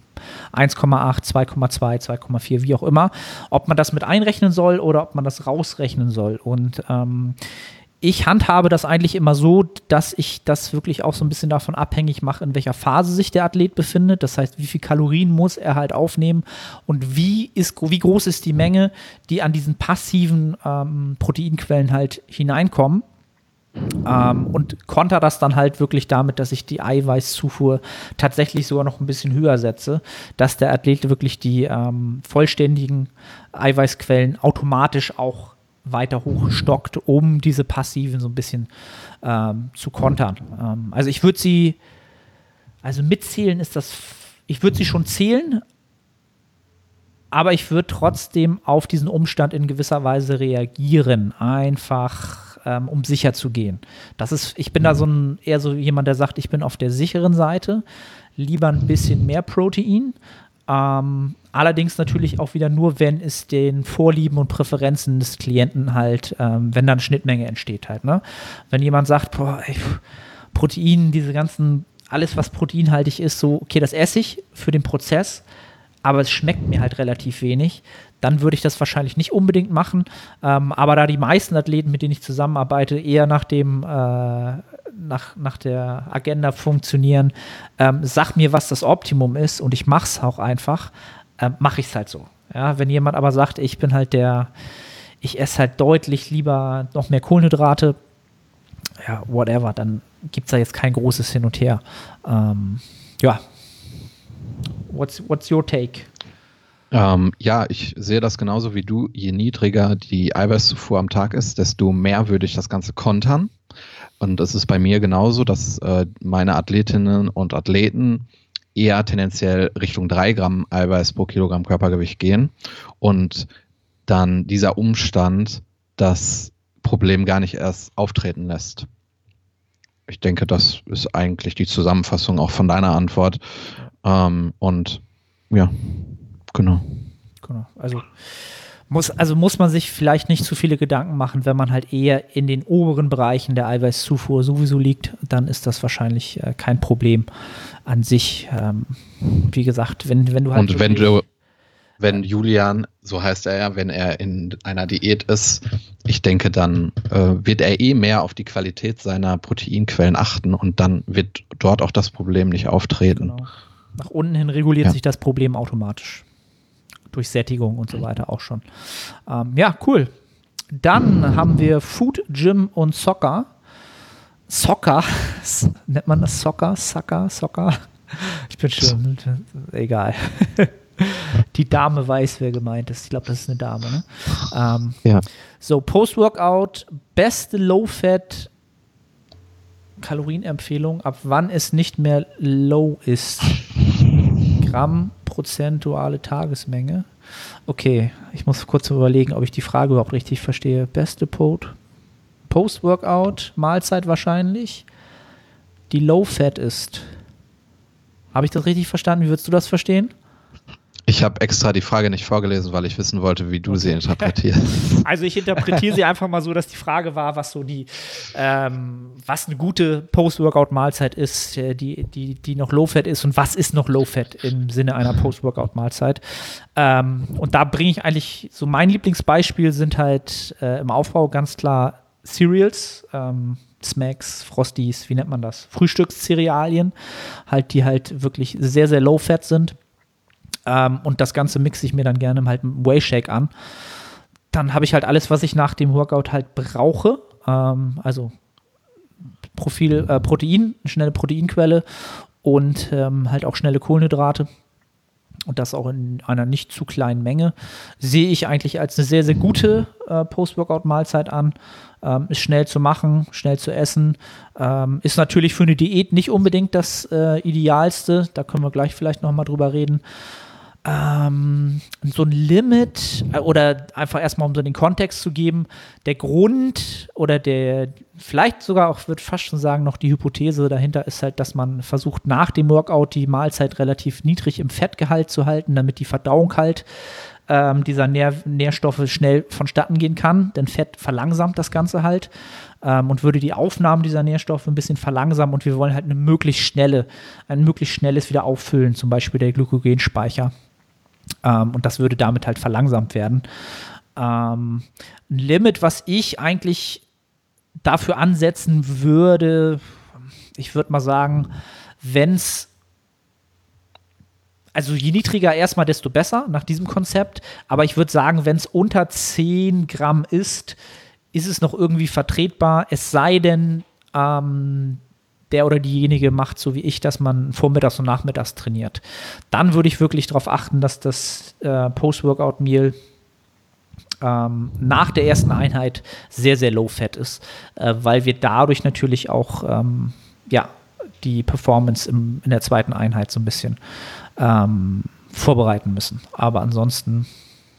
1,8, 2,2, 2,4, wie auch immer, ob man das mit einrechnen soll oder ob man das rausrechnen soll. Und ähm, ich handhabe das eigentlich immer so, dass ich das wirklich auch so ein bisschen davon abhängig mache, in welcher Phase sich der Athlet befindet. Das heißt, wie viel Kalorien muss er halt aufnehmen und wie, ist, wie groß ist die Menge, die an diesen passiven ähm, Proteinquellen halt hineinkommen. Ähm, und konter das dann halt wirklich damit, dass ich die Eiweißzufuhr tatsächlich sogar noch ein bisschen höher setze, dass der Athlet wirklich die ähm, vollständigen Eiweißquellen automatisch auch weiter hochstockt, um diese passiven so ein bisschen ähm, zu kontern. Ähm, also ich würde sie, also mitzählen ist das, ich würde sie schon zählen, aber ich würde trotzdem auf diesen Umstand in gewisser Weise reagieren, einfach ähm, um sicher zu gehen. Das ist, ich bin da so ein eher so jemand, der sagt, ich bin auf der sicheren Seite, lieber ein bisschen mehr Protein. Ähm, allerdings natürlich auch wieder nur, wenn es den Vorlieben und Präferenzen des Klienten halt, ähm, wenn dann Schnittmenge entsteht halt. Ne? Wenn jemand sagt, boah, ey, Protein, diese ganzen, alles was proteinhaltig ist, so, okay, das esse ich für den Prozess, aber es schmeckt mir halt relativ wenig, dann würde ich das wahrscheinlich nicht unbedingt machen. Ähm, aber da die meisten Athleten, mit denen ich zusammenarbeite, eher nach dem äh, nach, nach der Agenda funktionieren, ähm, sag mir, was das Optimum ist und ich mache es auch einfach, ähm, mache ich es halt so. Ja, wenn jemand aber sagt, ich bin halt der, ich esse halt deutlich lieber noch mehr Kohlenhydrate, ja, whatever, dann gibt es da jetzt kein großes Hin und Her. Ähm, ja. What's, what's your take? Ähm, ja, ich sehe das genauso wie du. Je niedriger die Eiweißzufuhr am Tag ist, desto mehr würde ich das Ganze kontern. Und es ist bei mir genauso, dass äh, meine Athletinnen und Athleten eher tendenziell Richtung 3 Gramm Eiweiß pro Kilogramm Körpergewicht gehen und dann dieser Umstand das Problem gar nicht erst auftreten lässt. Ich denke, das ist eigentlich die Zusammenfassung auch von deiner Antwort. Ähm, und ja, genau. Genau. Also muss, also muss man sich vielleicht nicht zu viele Gedanken machen, wenn man halt eher in den oberen Bereichen der Eiweißzufuhr sowieso liegt, dann ist das wahrscheinlich äh, kein Problem an sich. Ähm, wie gesagt, wenn, wenn du halt. Und wenn du, wenn Julian, so heißt er ja, wenn er in einer Diät ist, ich denke, dann äh, wird er eh mehr auf die Qualität seiner Proteinquellen achten und dann wird dort auch das Problem nicht auftreten. Genau. Nach unten hin reguliert ja. sich das Problem automatisch durch Sättigung und so weiter auch schon. Ähm, ja, cool. Dann haben wir Food, Gym und Soccer. Soccer, nennt man das Soccer? Soccer? Soccer? Ich bin schon, egal. Die Dame weiß, wer gemeint ist. Ich glaube, das ist eine Dame. Ne? Ähm, ja. So, Post-Workout, beste Low-Fat Kalorienempfehlung, ab wann es nicht mehr low ist. Gramm prozentuale Tagesmenge. Okay, ich muss kurz überlegen, ob ich die Frage überhaupt richtig verstehe. Beste Post-Workout, Mahlzeit wahrscheinlich, die Low-Fat ist. Habe ich das richtig verstanden? Wie würdest du das verstehen? Ich habe extra die Frage nicht vorgelesen, weil ich wissen wollte, wie du sie interpretierst. Also ich interpretiere sie einfach mal so, dass die Frage war, was so die, ähm, was eine gute Post-Workout-Mahlzeit ist, äh, die, die, die noch Low-Fat ist und was ist noch Low-Fat im Sinne einer Post-Workout-Mahlzeit. Ähm, und da bringe ich eigentlich, so mein Lieblingsbeispiel sind halt äh, im Aufbau ganz klar Cereals, ähm, Smacks, Frosties, wie nennt man das? Frühstückscerealien, halt, die halt wirklich sehr, sehr low-fat sind ähm, und das Ganze mixe ich mir dann gerne halt mit Shake an. Dann habe ich halt alles, was ich nach dem Workout halt brauche. Ähm, also Profil, äh, Protein, schnelle Proteinquelle und ähm, halt auch schnelle Kohlenhydrate. Und das auch in einer nicht zu kleinen Menge. Sehe ich eigentlich als eine sehr, sehr gute äh, Post-Workout-Mahlzeit an. Ähm, ist schnell zu machen, schnell zu essen. Ähm, ist natürlich für eine Diät nicht unbedingt das äh, Idealste. Da können wir gleich vielleicht nochmal drüber reden ähm, so ein Limit äh, oder einfach erstmal, um so den Kontext zu geben, der Grund oder der, vielleicht sogar auch, würde fast schon sagen, noch die Hypothese dahinter ist halt, dass man versucht, nach dem Workout die Mahlzeit relativ niedrig im Fettgehalt zu halten, damit die Verdauung halt ähm, dieser Nähr Nährstoffe schnell vonstatten gehen kann, denn Fett verlangsamt das Ganze halt ähm, und würde die Aufnahme dieser Nährstoffe ein bisschen verlangsamen und wir wollen halt eine möglichst schnelle, ein möglichst schnelles Wiederauffüllen, zum Beispiel der Glykogenspeicher. Ähm, und das würde damit halt verlangsamt werden. Ähm, ein Limit, was ich eigentlich dafür ansetzen würde, ich würde mal sagen, wenn es also je niedriger erstmal, desto besser nach diesem Konzept. Aber ich würde sagen, wenn es unter 10 Gramm ist, ist es noch irgendwie vertretbar. Es sei denn, ähm, der oder diejenige macht, so wie ich, dass man vormittags und nachmittags trainiert. Dann würde ich wirklich darauf achten, dass das äh, Post-Workout-Meal ähm, nach der ersten Einheit sehr, sehr low-fat ist, äh, weil wir dadurch natürlich auch ähm, ja, die Performance im, in der zweiten Einheit so ein bisschen ähm, vorbereiten müssen. Aber ansonsten,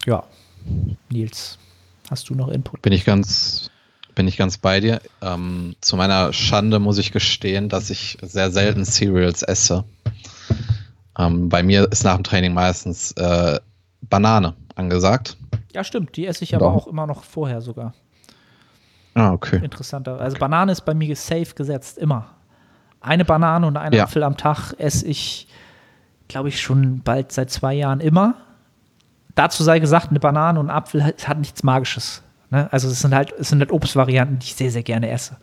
ja, Nils, hast du noch Input? Bin ich ganz, bin ich ganz bei dir. Ähm, zu meiner Schande muss ich gestehen, dass ich sehr selten Cereals esse. Ähm, bei mir ist nach dem Training meistens äh, Banane angesagt. Ja, stimmt. Die esse ich aber auch immer noch vorher sogar. Ah, okay. Interessanter. Also Banane ist bei mir safe gesetzt, immer. Eine Banane und einen Ja. Apfel am Tag esse ich, glaube ich, schon bald seit zwei Jahren immer. Dazu sei gesagt, eine Banane und ein Apfel hat nichts Magisches. Ne? Also es sind halt, es sind halt Obstvarianten, die ich sehr, sehr gerne esse.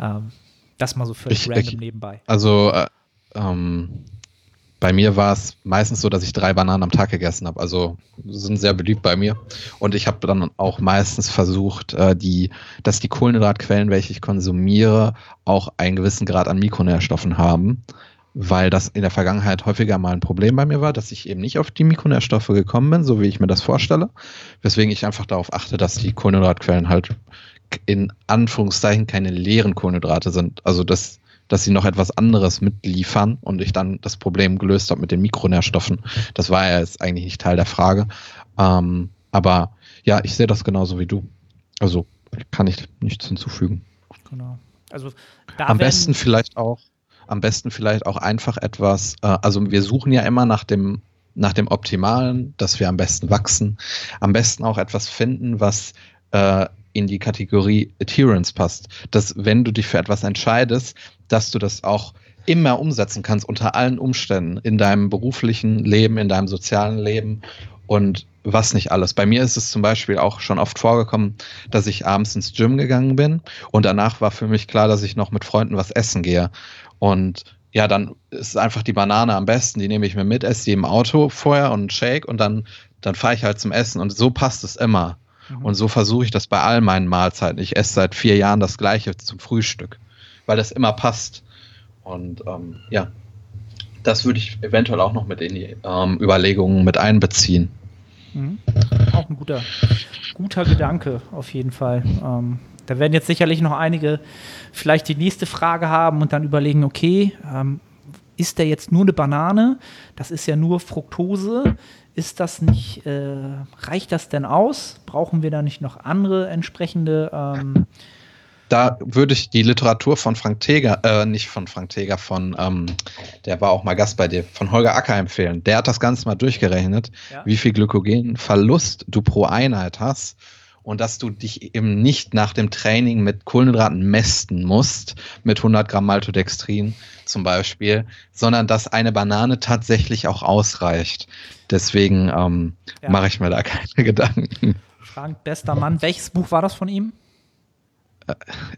Ähm, das mal so völlig Ich- random ich- nebenbei. Also äh, ähm, bei mir war es meistens so, dass ich drei Bananen am Tag gegessen habe. Also sind sehr beliebt bei mir. Und ich habe dann auch meistens versucht, äh, die, dass die Kohlenhydratquellen, welche ich konsumiere, auch einen gewissen Grad an Mikronährstoffen haben. Weil das in der Vergangenheit häufiger mal ein Problem bei mir war, dass ich eben nicht auf die Mikronährstoffe gekommen bin, so wie ich mir das vorstelle. Weswegen ich einfach darauf achte, dass die Kohlenhydratquellen halt in Anführungszeichen keine leeren Kohlenhydrate sind. Also dass, dass sie noch etwas anderes mitliefern und ich dann das Problem gelöst habe mit den Mikronährstoffen. Das war ja jetzt eigentlich nicht Teil der Frage. Ähm, aber ja, ich sehe das genauso wie du. Also kann ich nichts hinzufügen. Genau. Also Am besten vielleicht auch, am besten vielleicht auch einfach etwas, äh, also wir suchen ja immer nach dem, nach dem Optimalen, dass wir am besten wachsen. Am besten auch etwas finden, was äh, in die Kategorie Adherence passt. Dass wenn du dich für etwas entscheidest, dass du das auch immer umsetzen kannst unter allen Umständen in deinem beruflichen Leben, in deinem sozialen Leben und was nicht alles. Bei mir ist es zum Beispiel auch schon oft vorgekommen, dass ich abends ins Gym gegangen bin und danach war für mich klar, dass ich noch mit Freunden was essen gehe. Und ja, dann ist einfach die Banane am besten, die nehme ich mir mit, esse die im Auto vorher und einen Shake und dann, dann fahre ich halt zum Essen und so passt es immer. Mhm. Und so versuche ich das bei all meinen Mahlzeiten. Ich esse seit vier Jahren das gleiche zum Frühstück, weil das immer passt. Und ähm, ja, das würde ich eventuell auch noch mit in die ähm, Überlegungen mit einbeziehen. Mhm. Auch ein guter, guter Gedanke, auf jeden Fall. Ähm, da werden jetzt sicherlich noch einige vielleicht die nächste Frage haben und dann überlegen, okay, ähm, ist der jetzt nur eine Banane? Das ist ja nur Fructose. Ist das nicht, äh, reicht das denn aus? Brauchen wir da nicht noch andere entsprechende? Ähm, Da würde ich die Literatur von Frank Teger, äh, nicht von Frank Teger, von, ähm, der war auch mal Gast bei dir, von Holger Acker empfehlen. Der hat das Ganze mal durchgerechnet, Ja. wie viel Glykogenverlust du pro Einheit hast und dass du dich eben nicht nach dem Training mit Kohlenhydraten mästen musst, mit 100 Gramm Maltodextrin zum Beispiel, sondern dass eine Banane tatsächlich auch ausreicht. Deswegen ähm, Ja. mache ich mir da keine Gedanken. Frank, bester Mann. Welches Buch war das von ihm?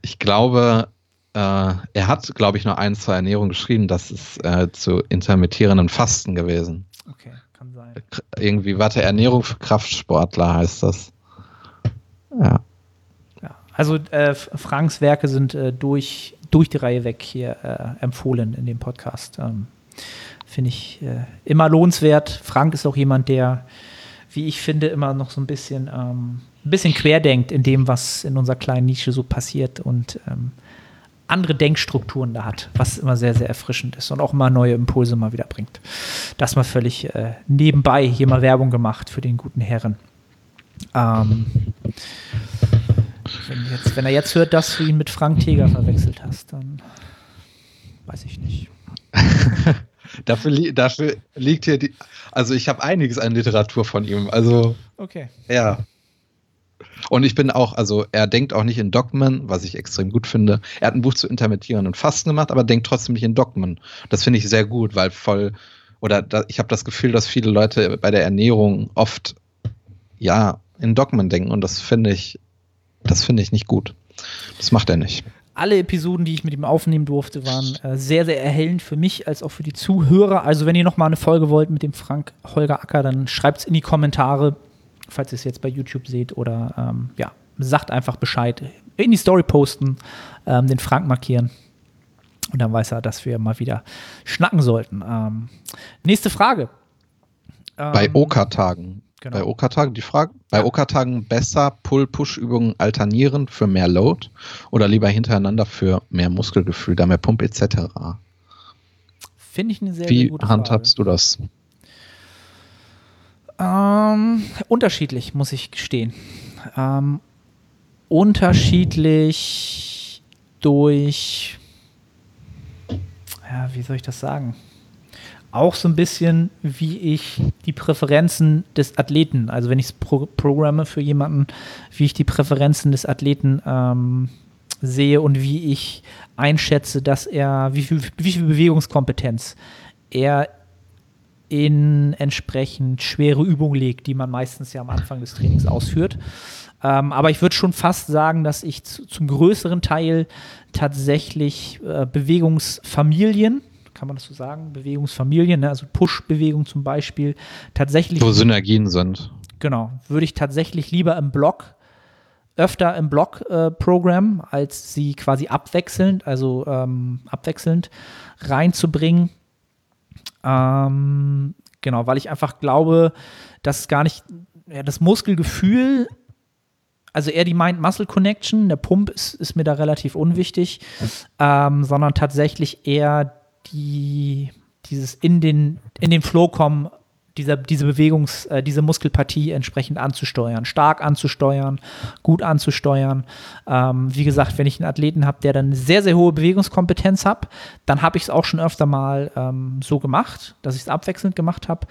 Ich glaube, äh, er hat, glaube ich, nur ein, zwei Ernährungen geschrieben. Das ist äh, zu intermittierenden Fasten gewesen. Okay, kann sein. Irgendwie, warte, Ernährung für Kraftsportler heißt das. Ja. Ja, also äh, Franks Werke sind äh, durch, durch die Reihe weg hier äh, empfohlen in dem Podcast. Ähm, Finde ich äh, immer lohnenswert. Frank ist auch jemand, der, wie ich finde, immer noch so ein bisschen, ähm, ein bisschen querdenkt in dem, was in unserer kleinen Nische so passiert und ähm, andere Denkstrukturen da hat, was immer sehr, sehr erfrischend ist und auch immer neue Impulse mal wieder bringt. Das mal völlig äh, nebenbei hier mal Werbung gemacht für den guten Herren. Ähm, wenn, jetzt, wenn er jetzt hört, dass du ihn mit Frank Teger verwechselt hast, dann weiß ich nicht. Dafür, li dafür liegt hier die. Also, ich habe einiges an Literatur von ihm. Also, Okay. ja. Und ich bin auch, also er denkt auch nicht in Dogmen, was ich extrem gut finde. Er hat ein Buch zu intermittierenden Fasten gemacht, aber denkt trotzdem nicht in Dogmen. Das finde ich sehr gut, weil voll, oder da, ich habe das Gefühl, dass viele Leute bei der Ernährung oft, ja, in Dogmen denken und das finde ich, das finde ich nicht gut. Das macht er nicht. Alle Episoden, die ich mit ihm aufnehmen durfte, waren äh, sehr, sehr erhellend für mich als auch für die Zuhörer. Also, wenn ihr noch mal eine Folge wollt mit dem Frank Holger Acker, dann schreibt es in die Kommentare, falls ihr es jetzt bei YouTube seht oder ähm, ja, sagt einfach Bescheid. In die Story posten, ähm, den Frank markieren. Und dann weiß er, dass wir mal wieder schnacken sollten. Ähm, nächste Frage. Bei Ähm, OK-Tagen. Genau. Bei OK-Tagen die Frage. Bei OK-Tagen besser Pull-Push-Übungen alternieren für mehr Load oder lieber hintereinander für mehr Muskelgefühl, da mehr Pump etc. Finde ich eine sehr, sehr Wie gute handhabst du das? Frage. Ähm, unterschiedlich, muss ich gestehen. Ähm, unterschiedlich durch, ja, wie soll ich das sagen? Auch so ein bisschen, wie ich die Präferenzen des Athleten, also wenn ich es pro programme für jemanden, wie ich die Präferenzen des Athleten ähm, sehe und wie ich einschätze, dass er, wie viel, wie viel Bewegungskompetenz er in entsprechend schwere Übungen legt, die man meistens ja am Anfang des Trainings ausführt. Ähm, aber ich würde schon fast sagen, dass ich zu, zum größeren Teil tatsächlich äh, Bewegungsfamilien, kann man das so sagen, Bewegungsfamilien, ne? also Push-Bewegung zum Beispiel, tatsächlich. Wo Synergien sind. Genau, würde ich tatsächlich lieber im Block öfter im Block-Programm, äh, als sie quasi abwechselnd, also ähm, abwechselnd reinzubringen. Ähm, genau, weil ich einfach glaube, dass gar nicht, ja, das Muskelgefühl, also eher die Mind-Muscle-Connection, der Pump ist, ist, mir da relativ unwichtig, ähm, sondern tatsächlich eher die, dieses in den, in den Flow kommen dieser, diese Bewegungs-, äh, diese Muskelpartie entsprechend anzusteuern, stark anzusteuern, gut anzusteuern. Ähm, wie gesagt, wenn ich einen Athleten habe, der dann eine sehr, sehr hohe Bewegungskompetenz hat, dann habe ich es auch schon öfter mal ähm, so gemacht, dass ich es abwechselnd gemacht habe.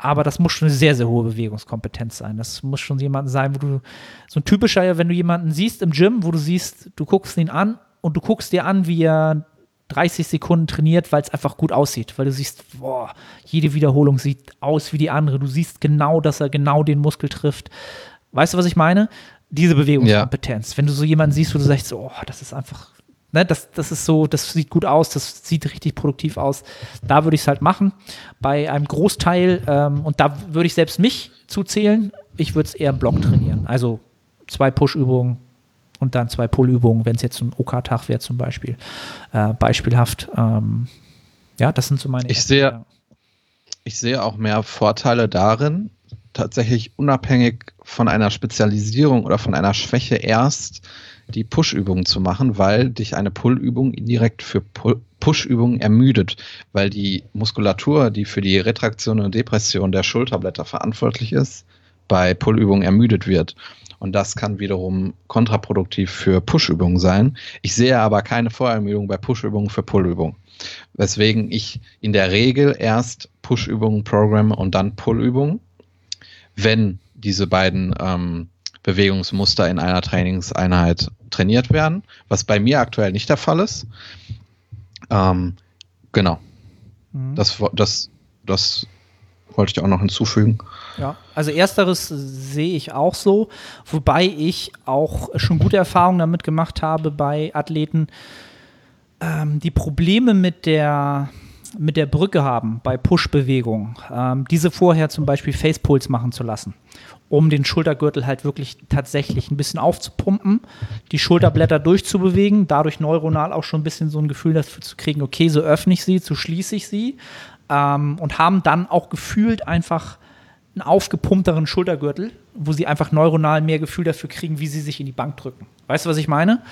Aber das muss schon eine sehr, sehr hohe Bewegungskompetenz sein. Das muss schon jemand sein, wo du, so ein typischer, wenn du jemanden siehst im Gym, wo du siehst, du guckst ihn an und du guckst dir an, wie er 30 Sekunden trainiert, weil es einfach gut aussieht, weil du siehst, boah, jede Wiederholung sieht aus wie die andere. Du siehst genau, dass er genau den Muskel trifft. Weißt du, was ich meine? Diese Bewegungskompetenz. Ja. Wenn du so jemanden siehst, wo du sagst, oh, das ist einfach, ne, das, das ist so, das sieht gut aus, das sieht richtig produktiv aus. Da würde ich es halt machen. Bei einem Großteil, ähm, und da würde ich selbst mich zuzählen, ich würde es eher im Block trainieren. Also zwei Push-Übungen, und dann zwei Pullübungen, wenn es jetzt ein OK-Tag wäre zum Beispiel. Äh, beispielhaft. Ähm, ja, das sind so meine. Ich sehe, ich sehe auch mehr Vorteile darin, tatsächlich unabhängig von einer Spezialisierung oder von einer Schwäche erst die Push-Übungen zu machen, weil dich eine Pull-Übung indirekt für Push-Übungen ermüdet, weil die Muskulatur, die für die Retraktion und Depression der Schulterblätter verantwortlich ist, bei Pull-Übungen ermüdet wird. Und das kann wiederum kontraproduktiv für Push-Übungen sein. Ich sehe aber keine Vorermüdung bei Push-Übungen für Pull-Übungen. Weswegen ich in der Regel erst Push-Übungen programme und dann Pull-Übungen, wenn diese beiden ähm, Bewegungsmuster in einer Trainingseinheit trainiert werden, was bei mir aktuell nicht der Fall ist. Ähm, genau. Mhm. Das, das, das wollte ich auch noch hinzufügen. Ja, also ersteres sehe ich auch so, wobei ich auch schon gute Erfahrungen damit gemacht habe bei Athleten, ähm, die Probleme mit der mit der Brücke haben bei Push-Bewegungen, ähm, diese vorher zum Beispiel Facepulls machen zu lassen, um den Schultergürtel halt wirklich tatsächlich ein bisschen aufzupumpen, die Schulterblätter durchzubewegen, dadurch neuronal auch schon ein bisschen so ein Gefühl dafür zu kriegen, okay, so öffne ich sie, so schließe ich sie ähm, und haben dann auch gefühlt einfach einen aufgepumpteren Schultergürtel, wo sie einfach neuronal mehr Gefühl dafür kriegen, wie sie sich in die Bank drücken. Weißt du, was ich meine?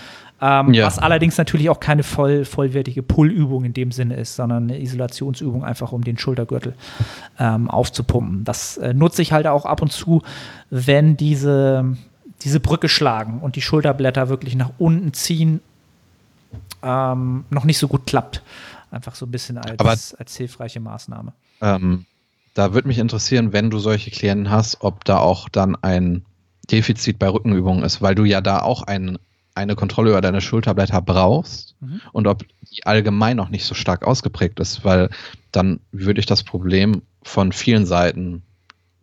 Ähm, ja. Was allerdings natürlich auch keine voll, vollwertige Pull-Übung in dem Sinne ist, sondern eine Isolationsübung einfach, um den Schultergürtel ähm, aufzupumpen. Das äh, nutze ich halt auch ab und zu, wenn diese, diese Brücke schlagen und die Schulterblätter wirklich nach unten ziehen, ähm, noch nicht so gut klappt. Einfach so ein bisschen als, Aber, als hilfreiche Maßnahme. Ähm, da würde mich interessieren, wenn du solche Klienten hast, ob da auch dann ein Defizit bei Rückenübungen ist, weil du ja da auch ein, eine Kontrolle über deine Schulterblätter brauchst mhm. und ob die allgemein noch nicht so stark ausgeprägt ist, weil dann würde ich das Problem von vielen Seiten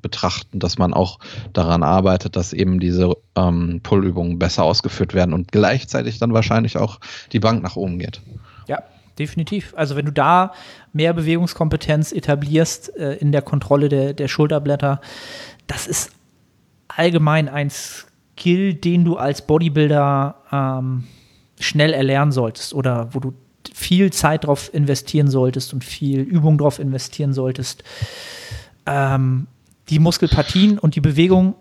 betrachten, dass man auch daran arbeitet, dass eben diese ähm, Pullübungen besser ausgeführt werden und gleichzeitig dann wahrscheinlich auch die Bank nach oben geht. Definitiv. Also wenn du da mehr Bewegungskompetenz etablierst äh, in der Kontrolle der, der Schulterblätter, das ist allgemein ein Skill, den du als Bodybuilder ähm, schnell erlernen solltest oder wo du viel Zeit drauf investieren solltest und viel Übung drauf investieren solltest. Ähm, die Muskelpartien und die Bewegung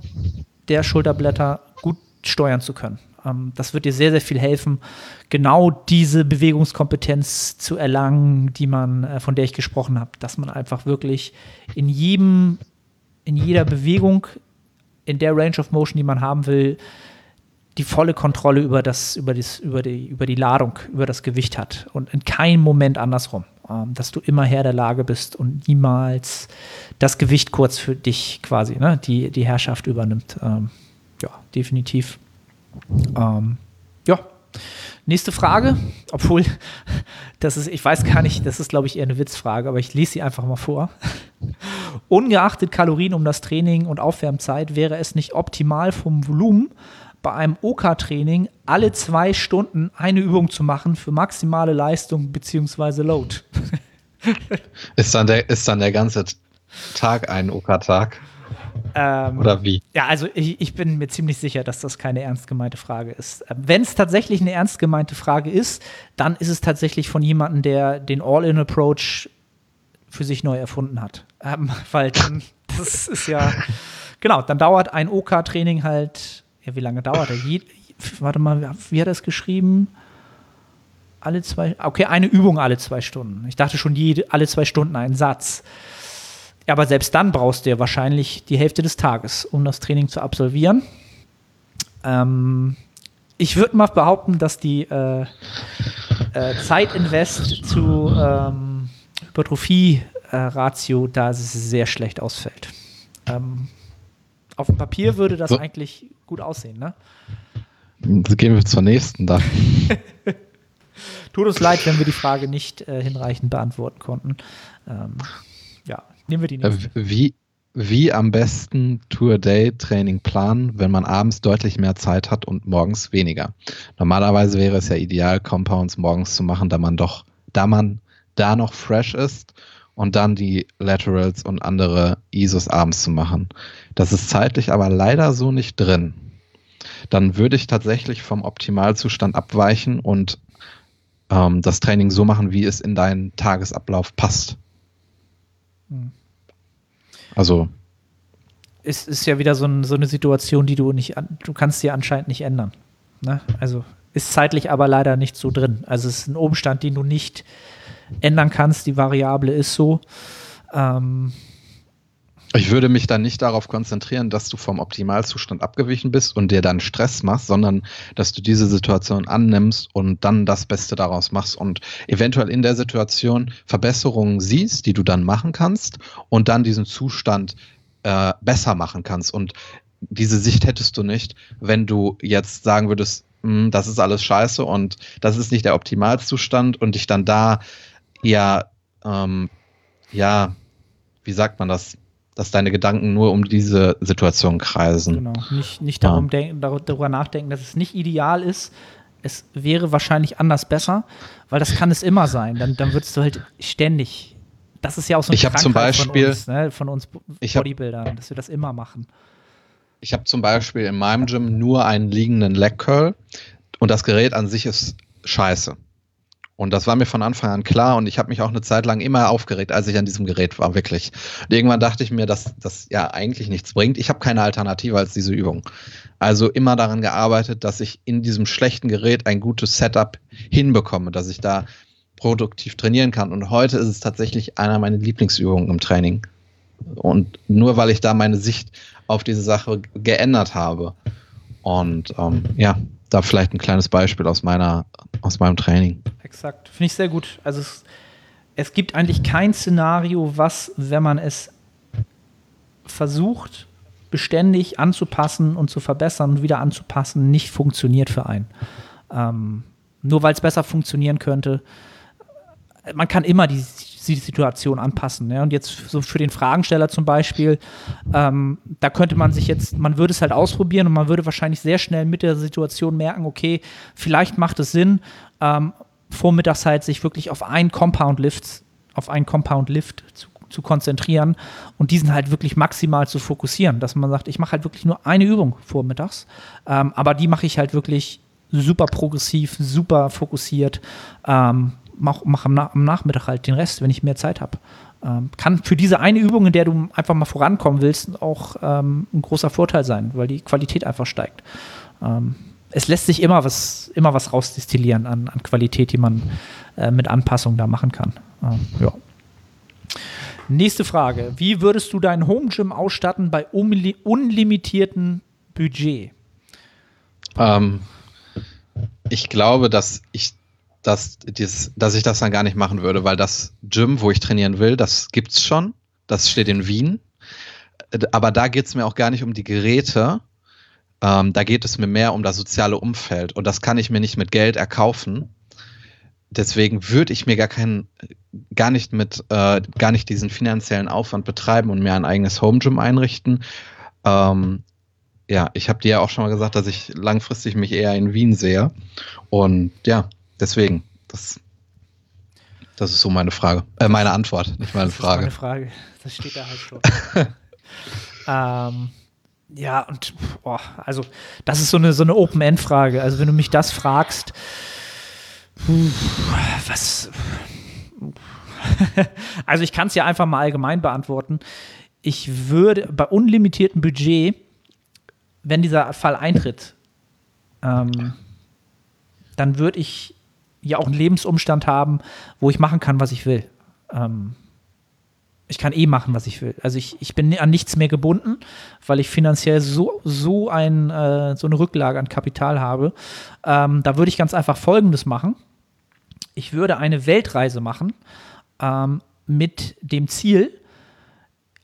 der Schulterblätter gut steuern zu können. Ähm, das wird dir sehr, sehr viel helfen, genau diese Bewegungskompetenz zu erlangen, die man, äh, von der ich gesprochen habe, dass man einfach wirklich in jedem, in jeder Bewegung, in der Range of Motion, die man haben will, die volle Kontrolle über das, über das, über die, über die Ladung, über das Gewicht hat und in keinem Moment andersrum. ähm, dass du immer Herr der Lage bist und niemals das Gewicht kurz für dich quasi, ne, die, die Herrschaft übernimmt. Ähm, ja, definitiv. Ähm, ja. Nächste Frage, obwohl das ist, ich weiß gar nicht, das ist glaube ich eher eine Witzfrage, aber ich lese sie einfach mal vor. Ungeachtet Kalorien um das Training und Aufwärmzeit wäre es nicht optimal vom Volumen bei einem OK-Training alle zwei Stunden eine Übung zu machen für maximale Leistung bzw. Load. ist, dann der, ist dann der ganze Tag ein OK-Tag? Ähm, Oder wie? Ja, also ich, ich, bin mir ziemlich sicher, dass das keine ernst gemeinte Frage ist. Ähm, Wenn es tatsächlich eine ernst gemeinte Frage ist, dann ist es tatsächlich von jemandem, der den All-in-Approach für sich neu erfunden hat. Ähm, weil dann, das ist ja, genau, dann dauert ein OK-Training halt, ja, wie lange dauert er? Je, warte mal, wie hat er es geschrieben? Alle zwei, okay, eine Übung alle zwei Stunden. Ich dachte schon jede, alle zwei Stunden einen Satz. Aber selbst dann brauchst du ja wahrscheinlich die Hälfte des Tages, um das Training zu absolvieren. Ähm, ich würde mal behaupten, dass die äh, äh, Zeitinvest zu ähm, Hypertrophie-Ratio da sehr schlecht ausfällt. Ähm, auf dem Papier würde das so. eigentlich gut aussehen, ne? Das gehen wir zur nächsten da. Tut uns leid, wenn wir die Frage nicht äh, hinreichend beantworten konnten. Ähm, Nehmen wir die nächste. Wie, wie am besten Tour-Day-Training planen, wenn man abends deutlich mehr Zeit hat und morgens weniger? Normalerweise wäre es ja ideal, Compounds morgens zu machen, da man doch, da man da noch fresh ist und dann die Laterals und andere ISOs abends zu machen. Das ist zeitlich aber leider so nicht drin. Dann würde ich tatsächlich vom Optimalzustand abweichen und ähm, das Training so machen, wie es in deinen Tagesablauf passt. Hm. Also. Es ist ja wieder so, ein, so, eine Situation, die du nicht, du kannst dir anscheinend nicht ändern. Ne? Also ist zeitlich aber leider nicht so drin. Also es ist ein Umstand, den du nicht ändern kannst. Die Variable ist so. Ähm, ich würde mich dann nicht darauf konzentrieren, dass du vom Optimalzustand abgewichen bist und dir dann Stress machst, sondern dass du diese Situation annimmst und dann das Beste daraus machst und eventuell in der Situation Verbesserungen siehst, die du dann machen kannst und dann diesen Zustand äh, besser machen kannst. Und diese Sicht hättest du nicht, wenn du jetzt sagen würdest, hm, das ist alles scheiße und das ist nicht der Optimalzustand und dich dann da ja, ähm, ja, wie sagt man das? Dass deine Gedanken nur um diese Situation kreisen. Genau, nicht, nicht darum ja. denken, darüber nachdenken, dass es nicht ideal ist. Es wäre wahrscheinlich anders besser, weil das kann es immer sein. Dann, dann würdest du halt ständig. Das ist ja auch so ein ich zum Beispiel, von uns, ne, von uns Bodybuildern, dass wir das immer machen. Ich habe zum Beispiel in meinem Gym nur einen liegenden Leg Curl und das Gerät an sich ist scheiße. Und das war mir von Anfang an klar und ich habe mich auch eine Zeit lang immer aufgeregt, als ich an diesem Gerät war, wirklich. Und irgendwann dachte ich mir, dass das ja eigentlich nichts bringt. Ich habe keine Alternative als diese Übung. Also immer daran gearbeitet, dass ich in diesem schlechten Gerät ein gutes Setup hinbekomme, dass ich da produktiv trainieren kann. Und heute ist es tatsächlich einer meiner Lieblingsübungen im Training. Und nur weil ich da meine Sicht auf diese Sache geändert habe. Und ähm, ja, da vielleicht ein kleines Beispiel aus meiner, aus meinem Training. Exakt. Finde ich sehr gut. Also es, es gibt eigentlich kein Szenario, was, wenn man es versucht, beständig anzupassen und zu verbessern und wieder anzupassen, nicht funktioniert für einen. Ähm, nur weil es besser funktionieren könnte. Man kann immer die die Situation anpassen. Ja? Und jetzt so für den Fragensteller zum Beispiel, ähm, da könnte man sich jetzt, man würde es halt ausprobieren und man würde wahrscheinlich sehr schnell mit der Situation merken, okay, vielleicht macht es Sinn, ähm, vormittags halt sich wirklich auf einen Compound Lift, auf einen Compound Lift zu, zu konzentrieren und diesen halt wirklich maximal zu fokussieren, dass man sagt, ich mache halt wirklich nur eine Übung vormittags, ähm, aber die mache ich halt wirklich super progressiv, super fokussiert, ähm, mach, mach am, am, Nachmittag halt den Rest, wenn ich mehr Zeit habe. Ähm, kann für diese eine Übung, in der du einfach mal vorankommen willst, auch ähm, ein großer Vorteil sein, weil die Qualität einfach steigt. Ähm, es lässt sich immer was, immer was rausdestillieren an, an Qualität, die man äh, mit Anpassung da machen kann. Ähm, ja. Nächste Frage. Wie würdest du dein Home Gym ausstatten bei unlimitiertem Budget? Ähm, ich glaube, dass ich dass, dieses, dass ich das dann gar nicht machen würde, weil das Gym, wo ich trainieren will, das gibt's schon. Das steht in Wien. Aber da geht es mir auch gar nicht um die Geräte. Ähm, da geht es mir mehr um das soziale Umfeld. Und das kann ich mir nicht mit Geld erkaufen. Deswegen würde ich mir gar keinen, gar nicht mit, äh, gar nicht diesen finanziellen Aufwand betreiben und mir ein eigenes Home Gym einrichten. Ähm, ja, ich habe dir ja auch schon mal gesagt, dass ich langfristig mich eher in Wien sehe. Und ja, deswegen, das, das ist so meine Frage. Äh, meine Antwort, nicht meine das Frage. Ist meine Frage. Das steht da halt schon. ähm, ja, und boah, also das ist so eine, so eine Open-End-Frage. Also wenn du mich das fragst, was. also ich kann es ja einfach mal allgemein beantworten. Ich würde bei unlimitiertem Budget, wenn dieser Fall eintritt, ähm, dann würde ich ja auch einen Lebensumstand haben, wo ich machen kann, was ich will. Ähm, ich kann eh machen, was ich will. Also ich, ich bin an nichts mehr gebunden, weil ich finanziell so, so, ein, äh, so eine Rücklage an Kapital habe. Ähm, da würde ich ganz einfach Folgendes machen. Ich würde eine Weltreise machen ähm, mit dem Ziel,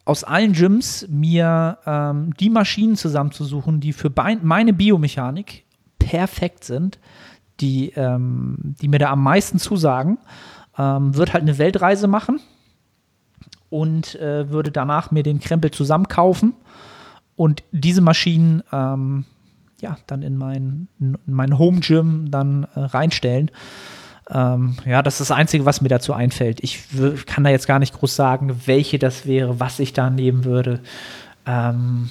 aus allen Gyms mir ähm, die Maschinen zusammenzusuchen, die für meine Biomechanik perfekt sind, die, ähm, die mir da am meisten zusagen. Ähm, wird halt eine Weltreise machen und äh, würde danach mir den Krempel zusammenkaufen und diese Maschinen ähm, ja, dann in mein, in mein Home Gym dann äh, reinstellen. Ähm, ja, das ist das Einzige, was mir dazu einfällt. Ich kann da jetzt gar nicht groß sagen, welche das wäre, was ich da nehmen würde. Ähm,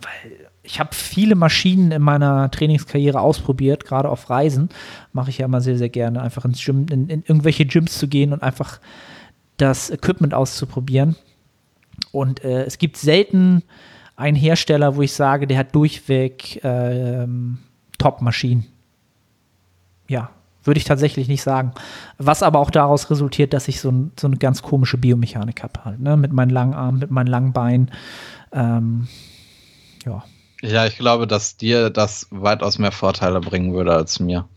weil ich habe viele Maschinen in meiner Trainingskarriere ausprobiert, gerade auf Reisen. Mache ich ja immer sehr, sehr gerne, einfach ins Gym, in, in irgendwelche Gyms zu gehen und einfach das Equipment auszuprobieren. Und äh, es gibt selten einen Hersteller, wo ich sage, der hat durchweg äh, Top-Maschinen. Ja, würde ich tatsächlich nicht sagen. Was aber auch daraus resultiert, dass ich so, ein, so eine ganz komische Biomechanik habe, halt, ne? mit meinen langen Armen, mit meinen langen Beinen. Ähm, ja. Ja, ich glaube, dass dir das weitaus mehr Vorteile bringen würde als mir.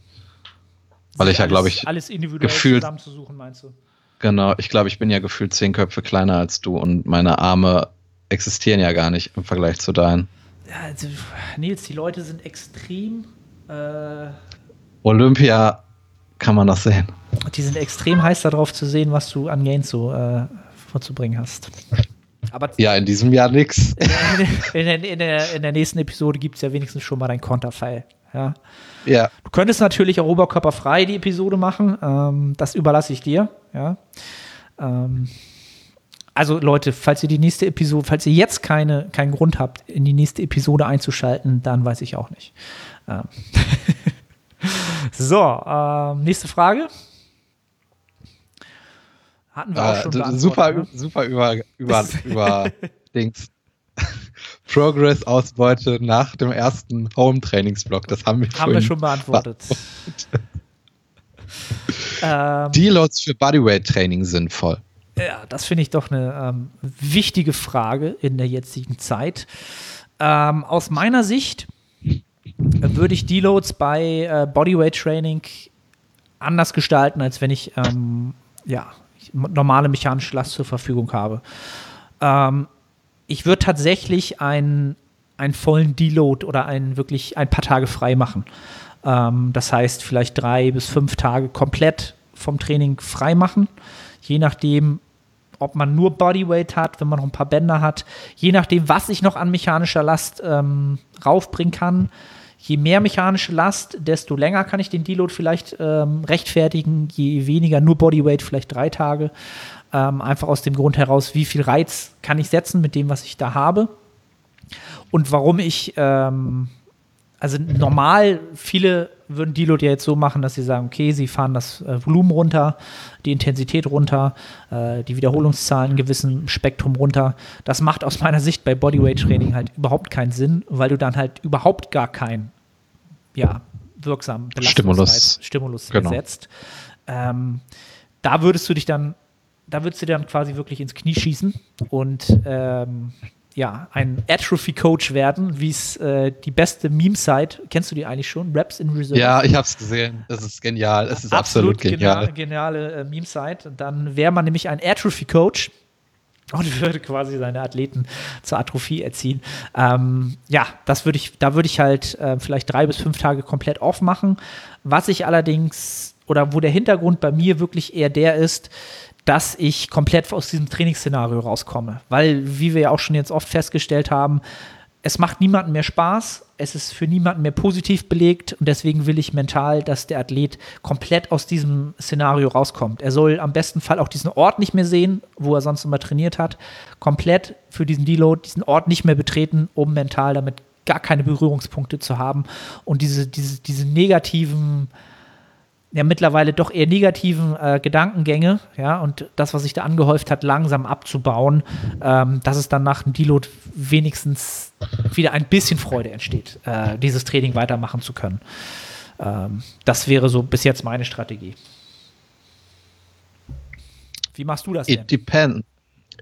Weil ich ja, glaube ich, alles individuell gefühlt, zusammenzusuchen, meinst du? Genau, ich glaube, ich bin ja gefühlt zehn Köpfe kleiner als du und meine Arme existieren ja gar nicht im Vergleich zu deinen. Ja, also, Nils, die Leute sind extrem. Äh, Olympia kann man das sehen. Die sind extrem heiß darauf zu sehen, was du an Gains so äh, vorzubringen hast. Aber ja, in diesem Jahr nix. In, in, in, der, in der nächsten Episode gibt es ja wenigstens schon mal dein Konterfei. Ja. ja. Du könntest natürlich auch oberkörperfrei die Episode machen. Ähm, das überlasse ich dir. Ja. Ähm, also Leute, falls ihr die nächste Episode, falls ihr jetzt keine, keinen Grund habt, in die nächste Episode einzuschalten, dann weiß ich auch nicht. Ähm. so, ähm, nächste Frage. Hatten wir auch schon äh, Super, ne? super über, über, über Dings. Progress-Ausbeute nach dem ersten Home-Trainingsblock. Das haben wir, haben wir schon beantwortet. ähm, Deloads für Bodyweight-Training sinnvoll? Ja, das finde ich doch eine ähm, wichtige Frage in der jetzigen Zeit. Ähm, aus meiner Sicht würde ich Deloads bei äh, Bodyweight-Training anders gestalten, als wenn ich ähm, normale mechanische Last zur Verfügung habe. Ähm, ich würde tatsächlich einen, einen vollen Deload oder einen wirklich ein paar Tage frei machen. Ähm, das heißt, vielleicht drei bis fünf Tage komplett vom Training frei machen. Je nachdem, ob man nur Bodyweight hat, wenn man noch ein paar Bänder hat. Je nachdem, was ich noch an mechanischer Last ähm, raufbringen kann. Je mehr mechanische Last, desto länger kann ich den Deload vielleicht ähm, rechtfertigen. Je weniger nur Bodyweight, vielleicht drei Tage. Ähm, einfach aus dem Grund heraus, wie viel Reiz kann ich setzen mit dem, was ich da habe. Und warum ich, ähm, also normal, viele würden Deload ja jetzt so machen, dass sie sagen, okay, sie fahren das äh, Volumen runter, die Intensität runter, äh, die Wiederholungszahlen in gewissem Spektrum runter. Das macht aus meiner Sicht bei Bodyweight-Training halt überhaupt keinen Sinn, weil du dann halt überhaupt gar keinen, ja, wirksamen Stimulus, Stimulus genau. setzt. Ähm, da würdest du dich dann da würdest du dann quasi wirklich ins Knie schießen und ähm, ja, ein Atrophy-Coach werden, wie es äh, die beste Meme-Site, kennst du die eigentlich schon? Raps in Reserve? Ja, ich habe es gesehen. Es ist genial. Es ist absolut, absolut genial. Geniale, geniale äh, Meme-Site. Dann wäre man nämlich ein Atrophy-Coach und würde quasi seine Athleten zur Atrophie erziehen. Ähm, ja, das würde ich, da würde ich halt äh, vielleicht drei bis fünf Tage komplett off machen. Was ich allerdings, oder wo der Hintergrund bei mir wirklich eher der ist, dass ich komplett aus diesem Trainingsszenario rauskomme. Weil, wie wir ja auch schon jetzt oft festgestellt haben, es macht niemandem mehr Spaß, es ist für niemanden mehr positiv belegt und deswegen will ich mental, dass der Athlet komplett aus diesem Szenario rauskommt. Er soll am besten Fall auch diesen Ort nicht mehr sehen, wo er sonst immer trainiert hat, komplett für diesen Deload diesen Ort nicht mehr betreten, um mental damit gar keine Berührungspunkte zu haben und diese, diese, diese negativen ja mittlerweile doch eher negativen äh, Gedankengänge, ja, und das, was sich da angehäuft hat, langsam abzubauen, ähm, dass es dann nach dem Deload wenigstens wieder ein bisschen Freude entsteht, äh, dieses Training weitermachen zu können. Ähm, das wäre so bis jetzt meine Strategie. Wie machst du das denn? It, depend,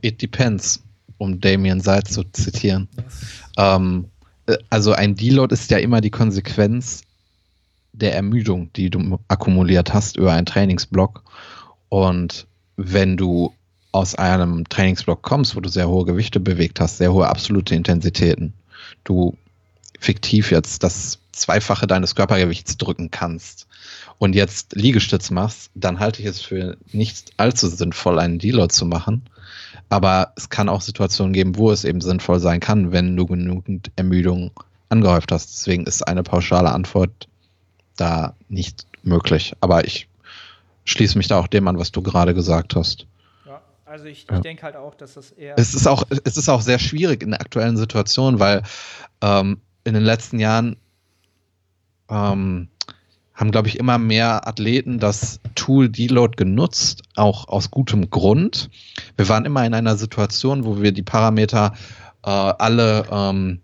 it depends, um Damien Seitz zu zitieren. Yes. Ähm, äh, also ein Deload ist ja immer die Konsequenz der Ermüdung, die du akkumuliert hast über einen Trainingsblock. Und wenn du aus einem Trainingsblock kommst, wo du sehr hohe Gewichte bewegt hast, sehr hohe absolute Intensitäten, du fiktiv jetzt das Zweifache deines Körpergewichts drücken kannst und jetzt Liegestütz machst, dann halte ich es für nicht allzu sinnvoll, einen Deload zu machen. Aber es kann auch Situationen geben, wo es eben sinnvoll sein kann, wenn du genügend Ermüdung angehäuft hast. Deswegen ist eine pauschale Antwort da nicht möglich. Aber ich schließe mich da auch dem an, was du gerade gesagt hast. Ja, also ich, ich denke halt auch, dass das eher. Es ist auch, es ist auch sehr schwierig in der aktuellen Situation, weil ähm, in den letzten Jahren ähm, haben, glaube ich, immer mehr Athleten das Tool Deload genutzt, auch aus gutem Grund. Wir waren immer in einer Situation, wo wir die Parameter äh, alle ähm,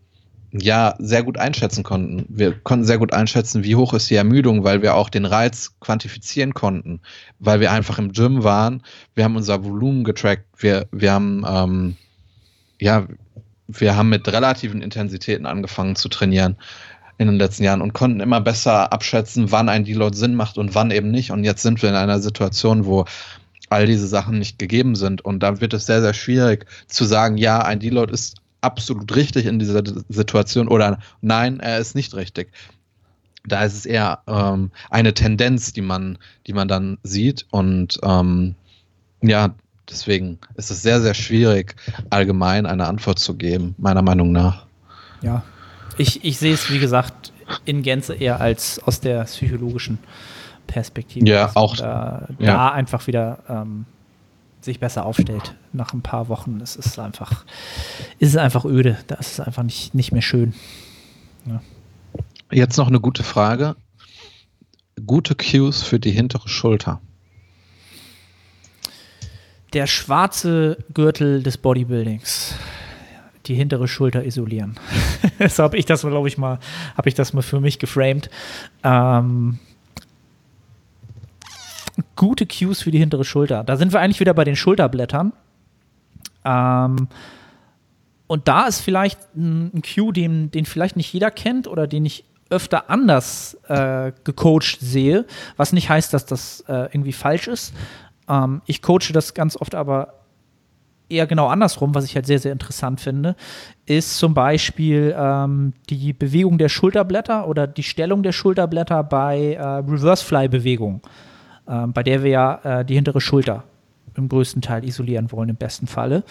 ja sehr gut einschätzen konnten. Wir konnten sehr gut einschätzen, wie hoch ist die Ermüdung, weil wir auch den Reiz quantifizieren konnten, weil wir einfach im Gym waren. Wir haben unser Volumen getrackt. Wir, wir haben ähm, ja, wir haben mit relativen Intensitäten angefangen zu trainieren in den letzten Jahren und konnten immer besser abschätzen, wann ein Deload Sinn macht und wann eben nicht. Und jetzt sind wir in einer Situation, wo all diese Sachen nicht gegeben sind. Und da wird es sehr, sehr schwierig zu sagen, ja, ein Deload ist absolut richtig in dieser Situation oder nein, er ist nicht richtig. Da ist es eher ähm, eine Tendenz, die man, die man dann sieht. Und ähm, ja, deswegen ist es sehr, sehr schwierig, allgemein eine Antwort zu geben, meiner Meinung nach. Ja, ich, ich sehe es, wie gesagt, in Gänze eher als aus der psychologischen Perspektive. Ja, auch. Da, ja. da einfach wieder ähm, sich besser aufstellt nach ein paar Wochen. Es ist einfach, ist es einfach öde. Da ist es einfach nicht, nicht mehr schön. Ja. Jetzt noch eine gute Frage. Gute Cues für die hintere Schulter. Der schwarze Gürtel des Bodybuildings. Die hintere Schulter isolieren. so habe ich das, glaube ich, mal, habe ich das mal für mich geframed. Ähm, gute Cues für die hintere Schulter. Da sind wir eigentlich wieder bei den Schulterblättern. Ähm, und da ist vielleicht ein, Cue, den, den vielleicht nicht jeder kennt oder den ich öfter anders äh, gecoacht sehe, was nicht heißt, dass das äh, irgendwie falsch ist. Ähm, ich coache das ganz oft aber eher genau andersrum, was ich halt sehr, sehr interessant finde, ist zum Beispiel ähm, die Bewegung der Schulterblätter oder die Stellung der Schulterblätter bei äh, Reverse-Fly-Bewegungen ähm, bei der wir ja äh, die hintere Schulter im größten Teil isolieren wollen, im besten Falle.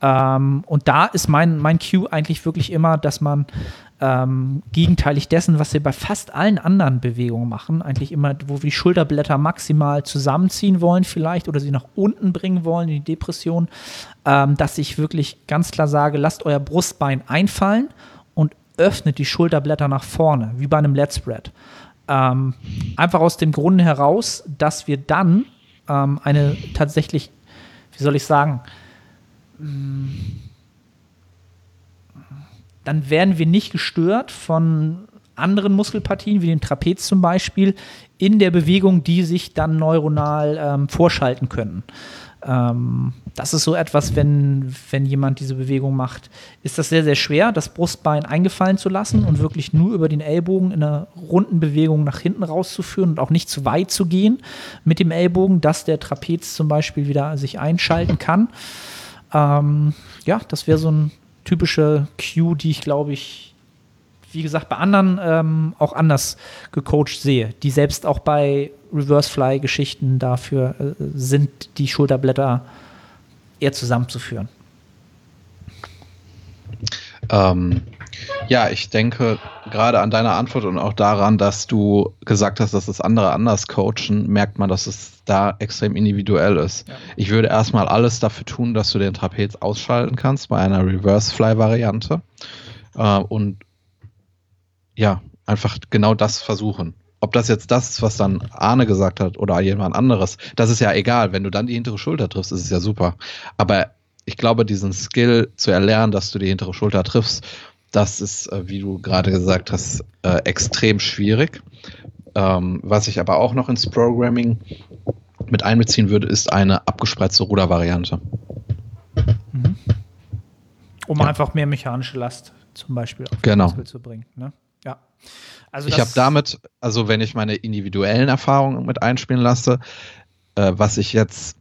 Ähm, und da ist mein, mein Cue eigentlich wirklich immer, dass man ähm, gegenteilig dessen, was wir bei fast allen anderen Bewegungen machen, eigentlich immer, wo wir die Schulterblätter maximal zusammenziehen wollen, vielleicht oder sie nach unten bringen wollen in die Depression, ähm, dass ich wirklich ganz klar sage, lasst euer Brustbein einfallen und öffnet die Schulterblätter nach vorne, wie bei einem Let's Spread. Ähm, einfach aus dem Grunde heraus, dass wir dann ähm, eine tatsächlich, wie soll ich sagen, mm, dann werden wir nicht gestört von anderen Muskelpartien, wie dem Trapez zum Beispiel, in der Bewegung, die sich dann neuronal ähm, vorschalten können. Ähm, das ist so etwas, wenn, wenn jemand diese Bewegung macht, ist das sehr, sehr schwer, das Brustbein eingefallen zu lassen und wirklich nur über den Ellbogen in einer runden Bewegung nach hinten rauszuführen und auch nicht zu weit zu gehen mit dem Ellbogen, dass der Trapez zum Beispiel wieder sich einschalten kann. Ähm, ja, das wäre so ein typischer Cue, die ich glaube ich, wie gesagt, bei anderen ähm, auch anders gecoacht sehe, die selbst auch bei Reverse Fly Geschichten dafür äh, sind, die Schulterblätter eher zusammenzuführen. Ähm, ja, ich denke gerade an deine Antwort und auch daran, dass du gesagt hast, dass das andere anders coachen, merkt man, dass es da extrem individuell ist. Ja. Ich würde erstmal alles dafür tun, dass du den Trapez ausschalten kannst bei einer Reverse Fly Variante äh, und ja, einfach genau das versuchen. Ob das jetzt das ist, was dann Arne gesagt hat oder jemand anderes, das ist ja egal. Wenn du dann die hintere Schulter triffst, ist es ja super. Aber ich glaube, diesen Skill zu erlernen, dass du die hintere Schulter triffst, das ist, äh, wie du gerade gesagt hast, äh, extrem schwierig. Ähm, was ich aber auch noch ins Programming mit einbeziehen würde, ist eine abgespreizte Rudervariante. Mhm. Um ja. einfach mehr mechanische Last zum Beispiel auf genau. Muskel zu bringen. Ne? Ja. Also ich habe damit, also wenn ich meine individuellen Erfahrungen mit einspielen lasse, äh, was ich jetzt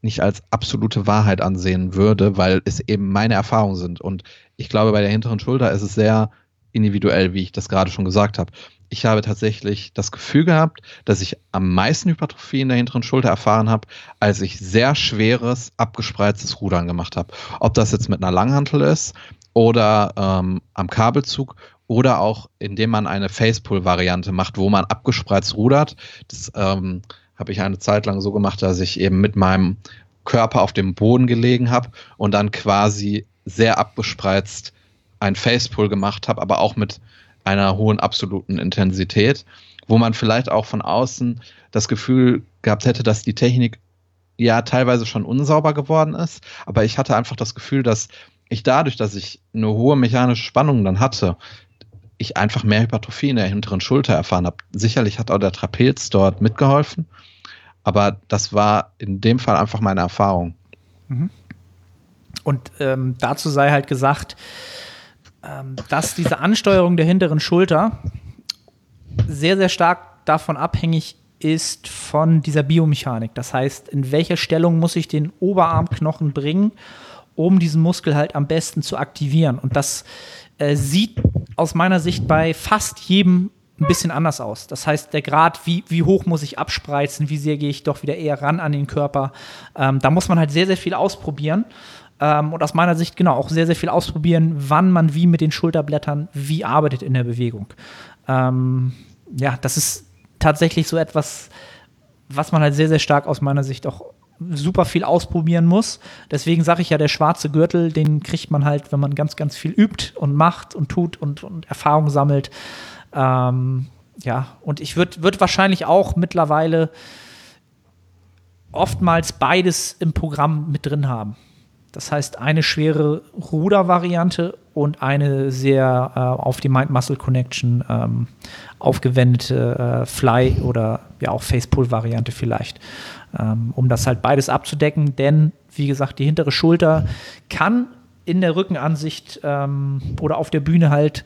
nicht als absolute Wahrheit ansehen würde, weil es eben meine Erfahrungen sind. Und ich glaube, bei der hinteren Schulter ist es sehr individuell, wie ich das gerade schon gesagt habe. Ich habe tatsächlich das Gefühl gehabt, dass ich am meisten Hypertrophie in der hinteren Schulter erfahren habe, als ich sehr schweres, abgespreiztes Rudern gemacht habe. Ob das jetzt mit einer Langhantel ist oder ähm, am Kabelzug oder auch indem man eine Facepull-Variante macht, wo man abgespreizt rudert. Das ähm, habe ich eine Zeit lang so gemacht, dass ich eben mit meinem Körper auf dem Boden gelegen habe und dann quasi sehr abgespreizt ein Facepull gemacht habe, aber auch mit einer hohen absoluten Intensität, wo man vielleicht auch von außen das Gefühl gehabt hätte, dass die Technik ja teilweise schon unsauber geworden ist, aber ich hatte einfach das Gefühl, dass ich dadurch, dass ich eine hohe mechanische Spannung dann hatte, ich einfach mehr Hypertrophie in der hinteren Schulter erfahren habe. Sicherlich hat auch der Trapez dort mitgeholfen, aber das war in dem Fall einfach meine Erfahrung. Mhm. Und ähm, dazu sei halt gesagt, ähm, dass diese Ansteuerung der hinteren Schulter sehr, sehr stark davon abhängig ist von dieser Biomechanik. Das heißt, in welcher Stellung muss ich den Oberarmknochen bringen, um diesen Muskel halt am besten zu aktivieren. Und das äh, sieht aus meiner Sicht bei fast jedem ein bisschen anders aus. Das heißt, der Grad, wie, wie hoch muss ich abspreizen, wie sehr gehe ich doch wieder eher ran an den Körper. Ähm, da muss man halt sehr, sehr viel ausprobieren. Ähm, und aus meiner Sicht, genau, auch sehr, sehr viel ausprobieren, wann man wie mit den Schulterblättern wie arbeitet in der Bewegung. Ähm, ja, das ist tatsächlich so etwas, was man halt sehr, sehr stark aus meiner Sicht auch super viel ausprobieren muss. Deswegen sage ich ja, der schwarze Gürtel, den kriegt man halt, wenn man ganz, ganz viel übt und macht und tut und, und Erfahrung sammelt. Ähm, ja, und ich würde würd wahrscheinlich auch mittlerweile oftmals beides im Programm mit drin haben. Das heißt, eine schwere Rudervariante und eine sehr äh, auf die Mind-Muscle-Connection ähm, aufgewendete äh, Fly- oder ja auch Face-Pull-Variante vielleicht ähm, um das halt beides abzudecken. Denn, wie gesagt, die hintere Schulter kann in der Rückenansicht ähm, oder auf der Bühne halt,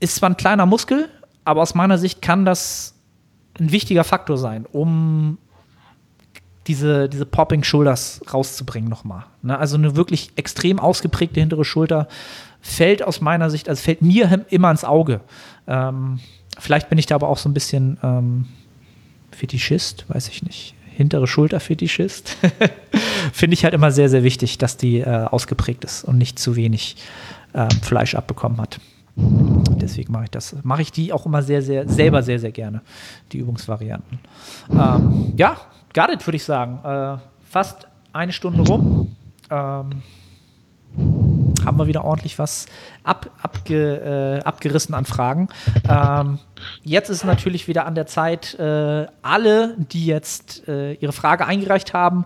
ist zwar ein kleiner Muskel, aber aus meiner Sicht kann das ein wichtiger Faktor sein, um diese, diese Popping Shoulders rauszubringen nochmal. Ne? Also eine wirklich extrem ausgeprägte hintere Schulter fällt aus meiner Sicht, also fällt mir immer ins Auge. Ähm, vielleicht bin ich da aber auch so ein bisschen ähm, Fetischist, weiß ich nicht, hintere Schulterfetischist, finde ich halt immer sehr, sehr wichtig, dass die äh, ausgeprägt ist und nicht zu wenig äh, Fleisch abbekommen hat. Deswegen mache ich das. Mache ich die auch immer sehr, sehr, selber sehr, sehr gerne, die Übungsvarianten. Ähm, ja, got it, würde ich sagen. Äh, fast eine Stunde rum. Ähm, haben wir wieder ordentlich was ab, abge, äh, abgerissen an Fragen. Ähm, jetzt ist natürlich wieder an der Zeit, äh, alle, die jetzt äh, ihre Frage eingereicht haben,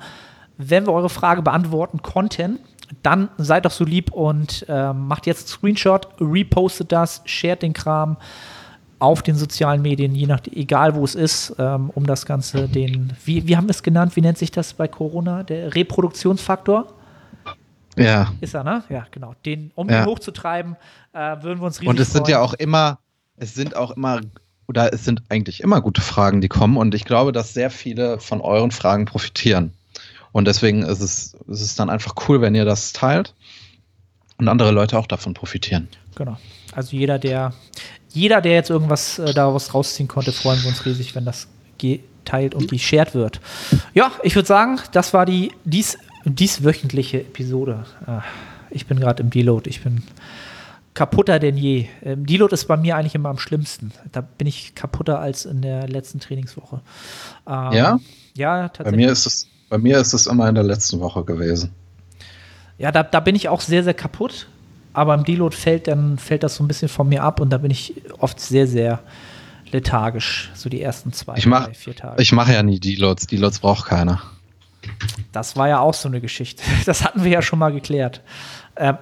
wenn wir eure Frage beantworten konnten, dann seid doch so lieb und ähm, macht jetzt einen Screenshot, repostet das, shared den Kram auf den sozialen Medien, je nach, egal wo es ist, ähm, um das Ganze, den, wie, wie haben wir es genannt, wie nennt sich das bei Corona? Der Reproduktionsfaktor? Ja. Ist er, ne? Ja, genau. Den, um Ja. den hochzutreiben, äh, würden wir uns riesig Und es sind freuen. ja auch immer, es sind auch immer, oder es sind eigentlich immer gute Fragen, die kommen. Und ich glaube, dass sehr viele von euren Fragen profitieren. Und deswegen ist es, ist es dann einfach cool, wenn ihr das teilt und andere Leute auch davon profitieren. Genau. Also jeder, der, jeder, der jetzt irgendwas äh, daraus rausziehen konnte, freuen wir uns riesig, wenn das geteilt und geshared wird. Ja, ich würde sagen, das war die dies, dieswöchentliche Episode. Äh, ich bin gerade im Deload. Ich bin kaputter denn je. Ähm, Deload ist bei mir eigentlich immer am schlimmsten. Da bin ich kaputter als in der letzten Trainingswoche. Ähm, Ja? Ja, Bei tatsächlich. mir ist es, bei mir ist es immer in der letzten Woche gewesen. Ja, da, da bin ich auch sehr, sehr kaputt. Aber im Deload fällt dann fällt das so ein bisschen von mir ab und da bin ich oft sehr, sehr lethargisch. So die ersten zwei, Ich mach- drei, vier Tage. Ich mache ja nie Deloads. Deloads braucht keiner. Das war ja auch so eine Geschichte. Das hatten wir ja schon mal geklärt. Äh,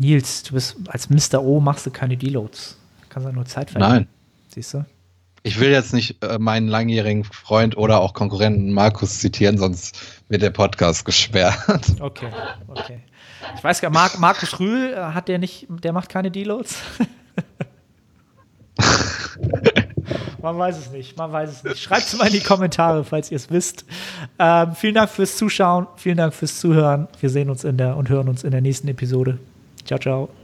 Nils, du bist als Mr. O machst du keine Deloads. Kannst ja nur Zeit verlieren. Nein. Siehst du? Ich will jetzt nicht äh, meinen langjährigen Freund oder auch Konkurrenten Markus zitieren, sonst wird der Podcast gesperrt. Okay, okay. Ich weiß gar nicht, Mark, Markus Rühl, äh, hat der nicht, der macht keine Deloads? man weiß es nicht, man weiß es nicht. Schreibt es mal in die Kommentare, falls ihr es wisst. Ähm, vielen Dank fürs Zuschauen, vielen Dank fürs Zuhören. Wir sehen uns in der und hören uns in der nächsten Episode. Ciao, ciao.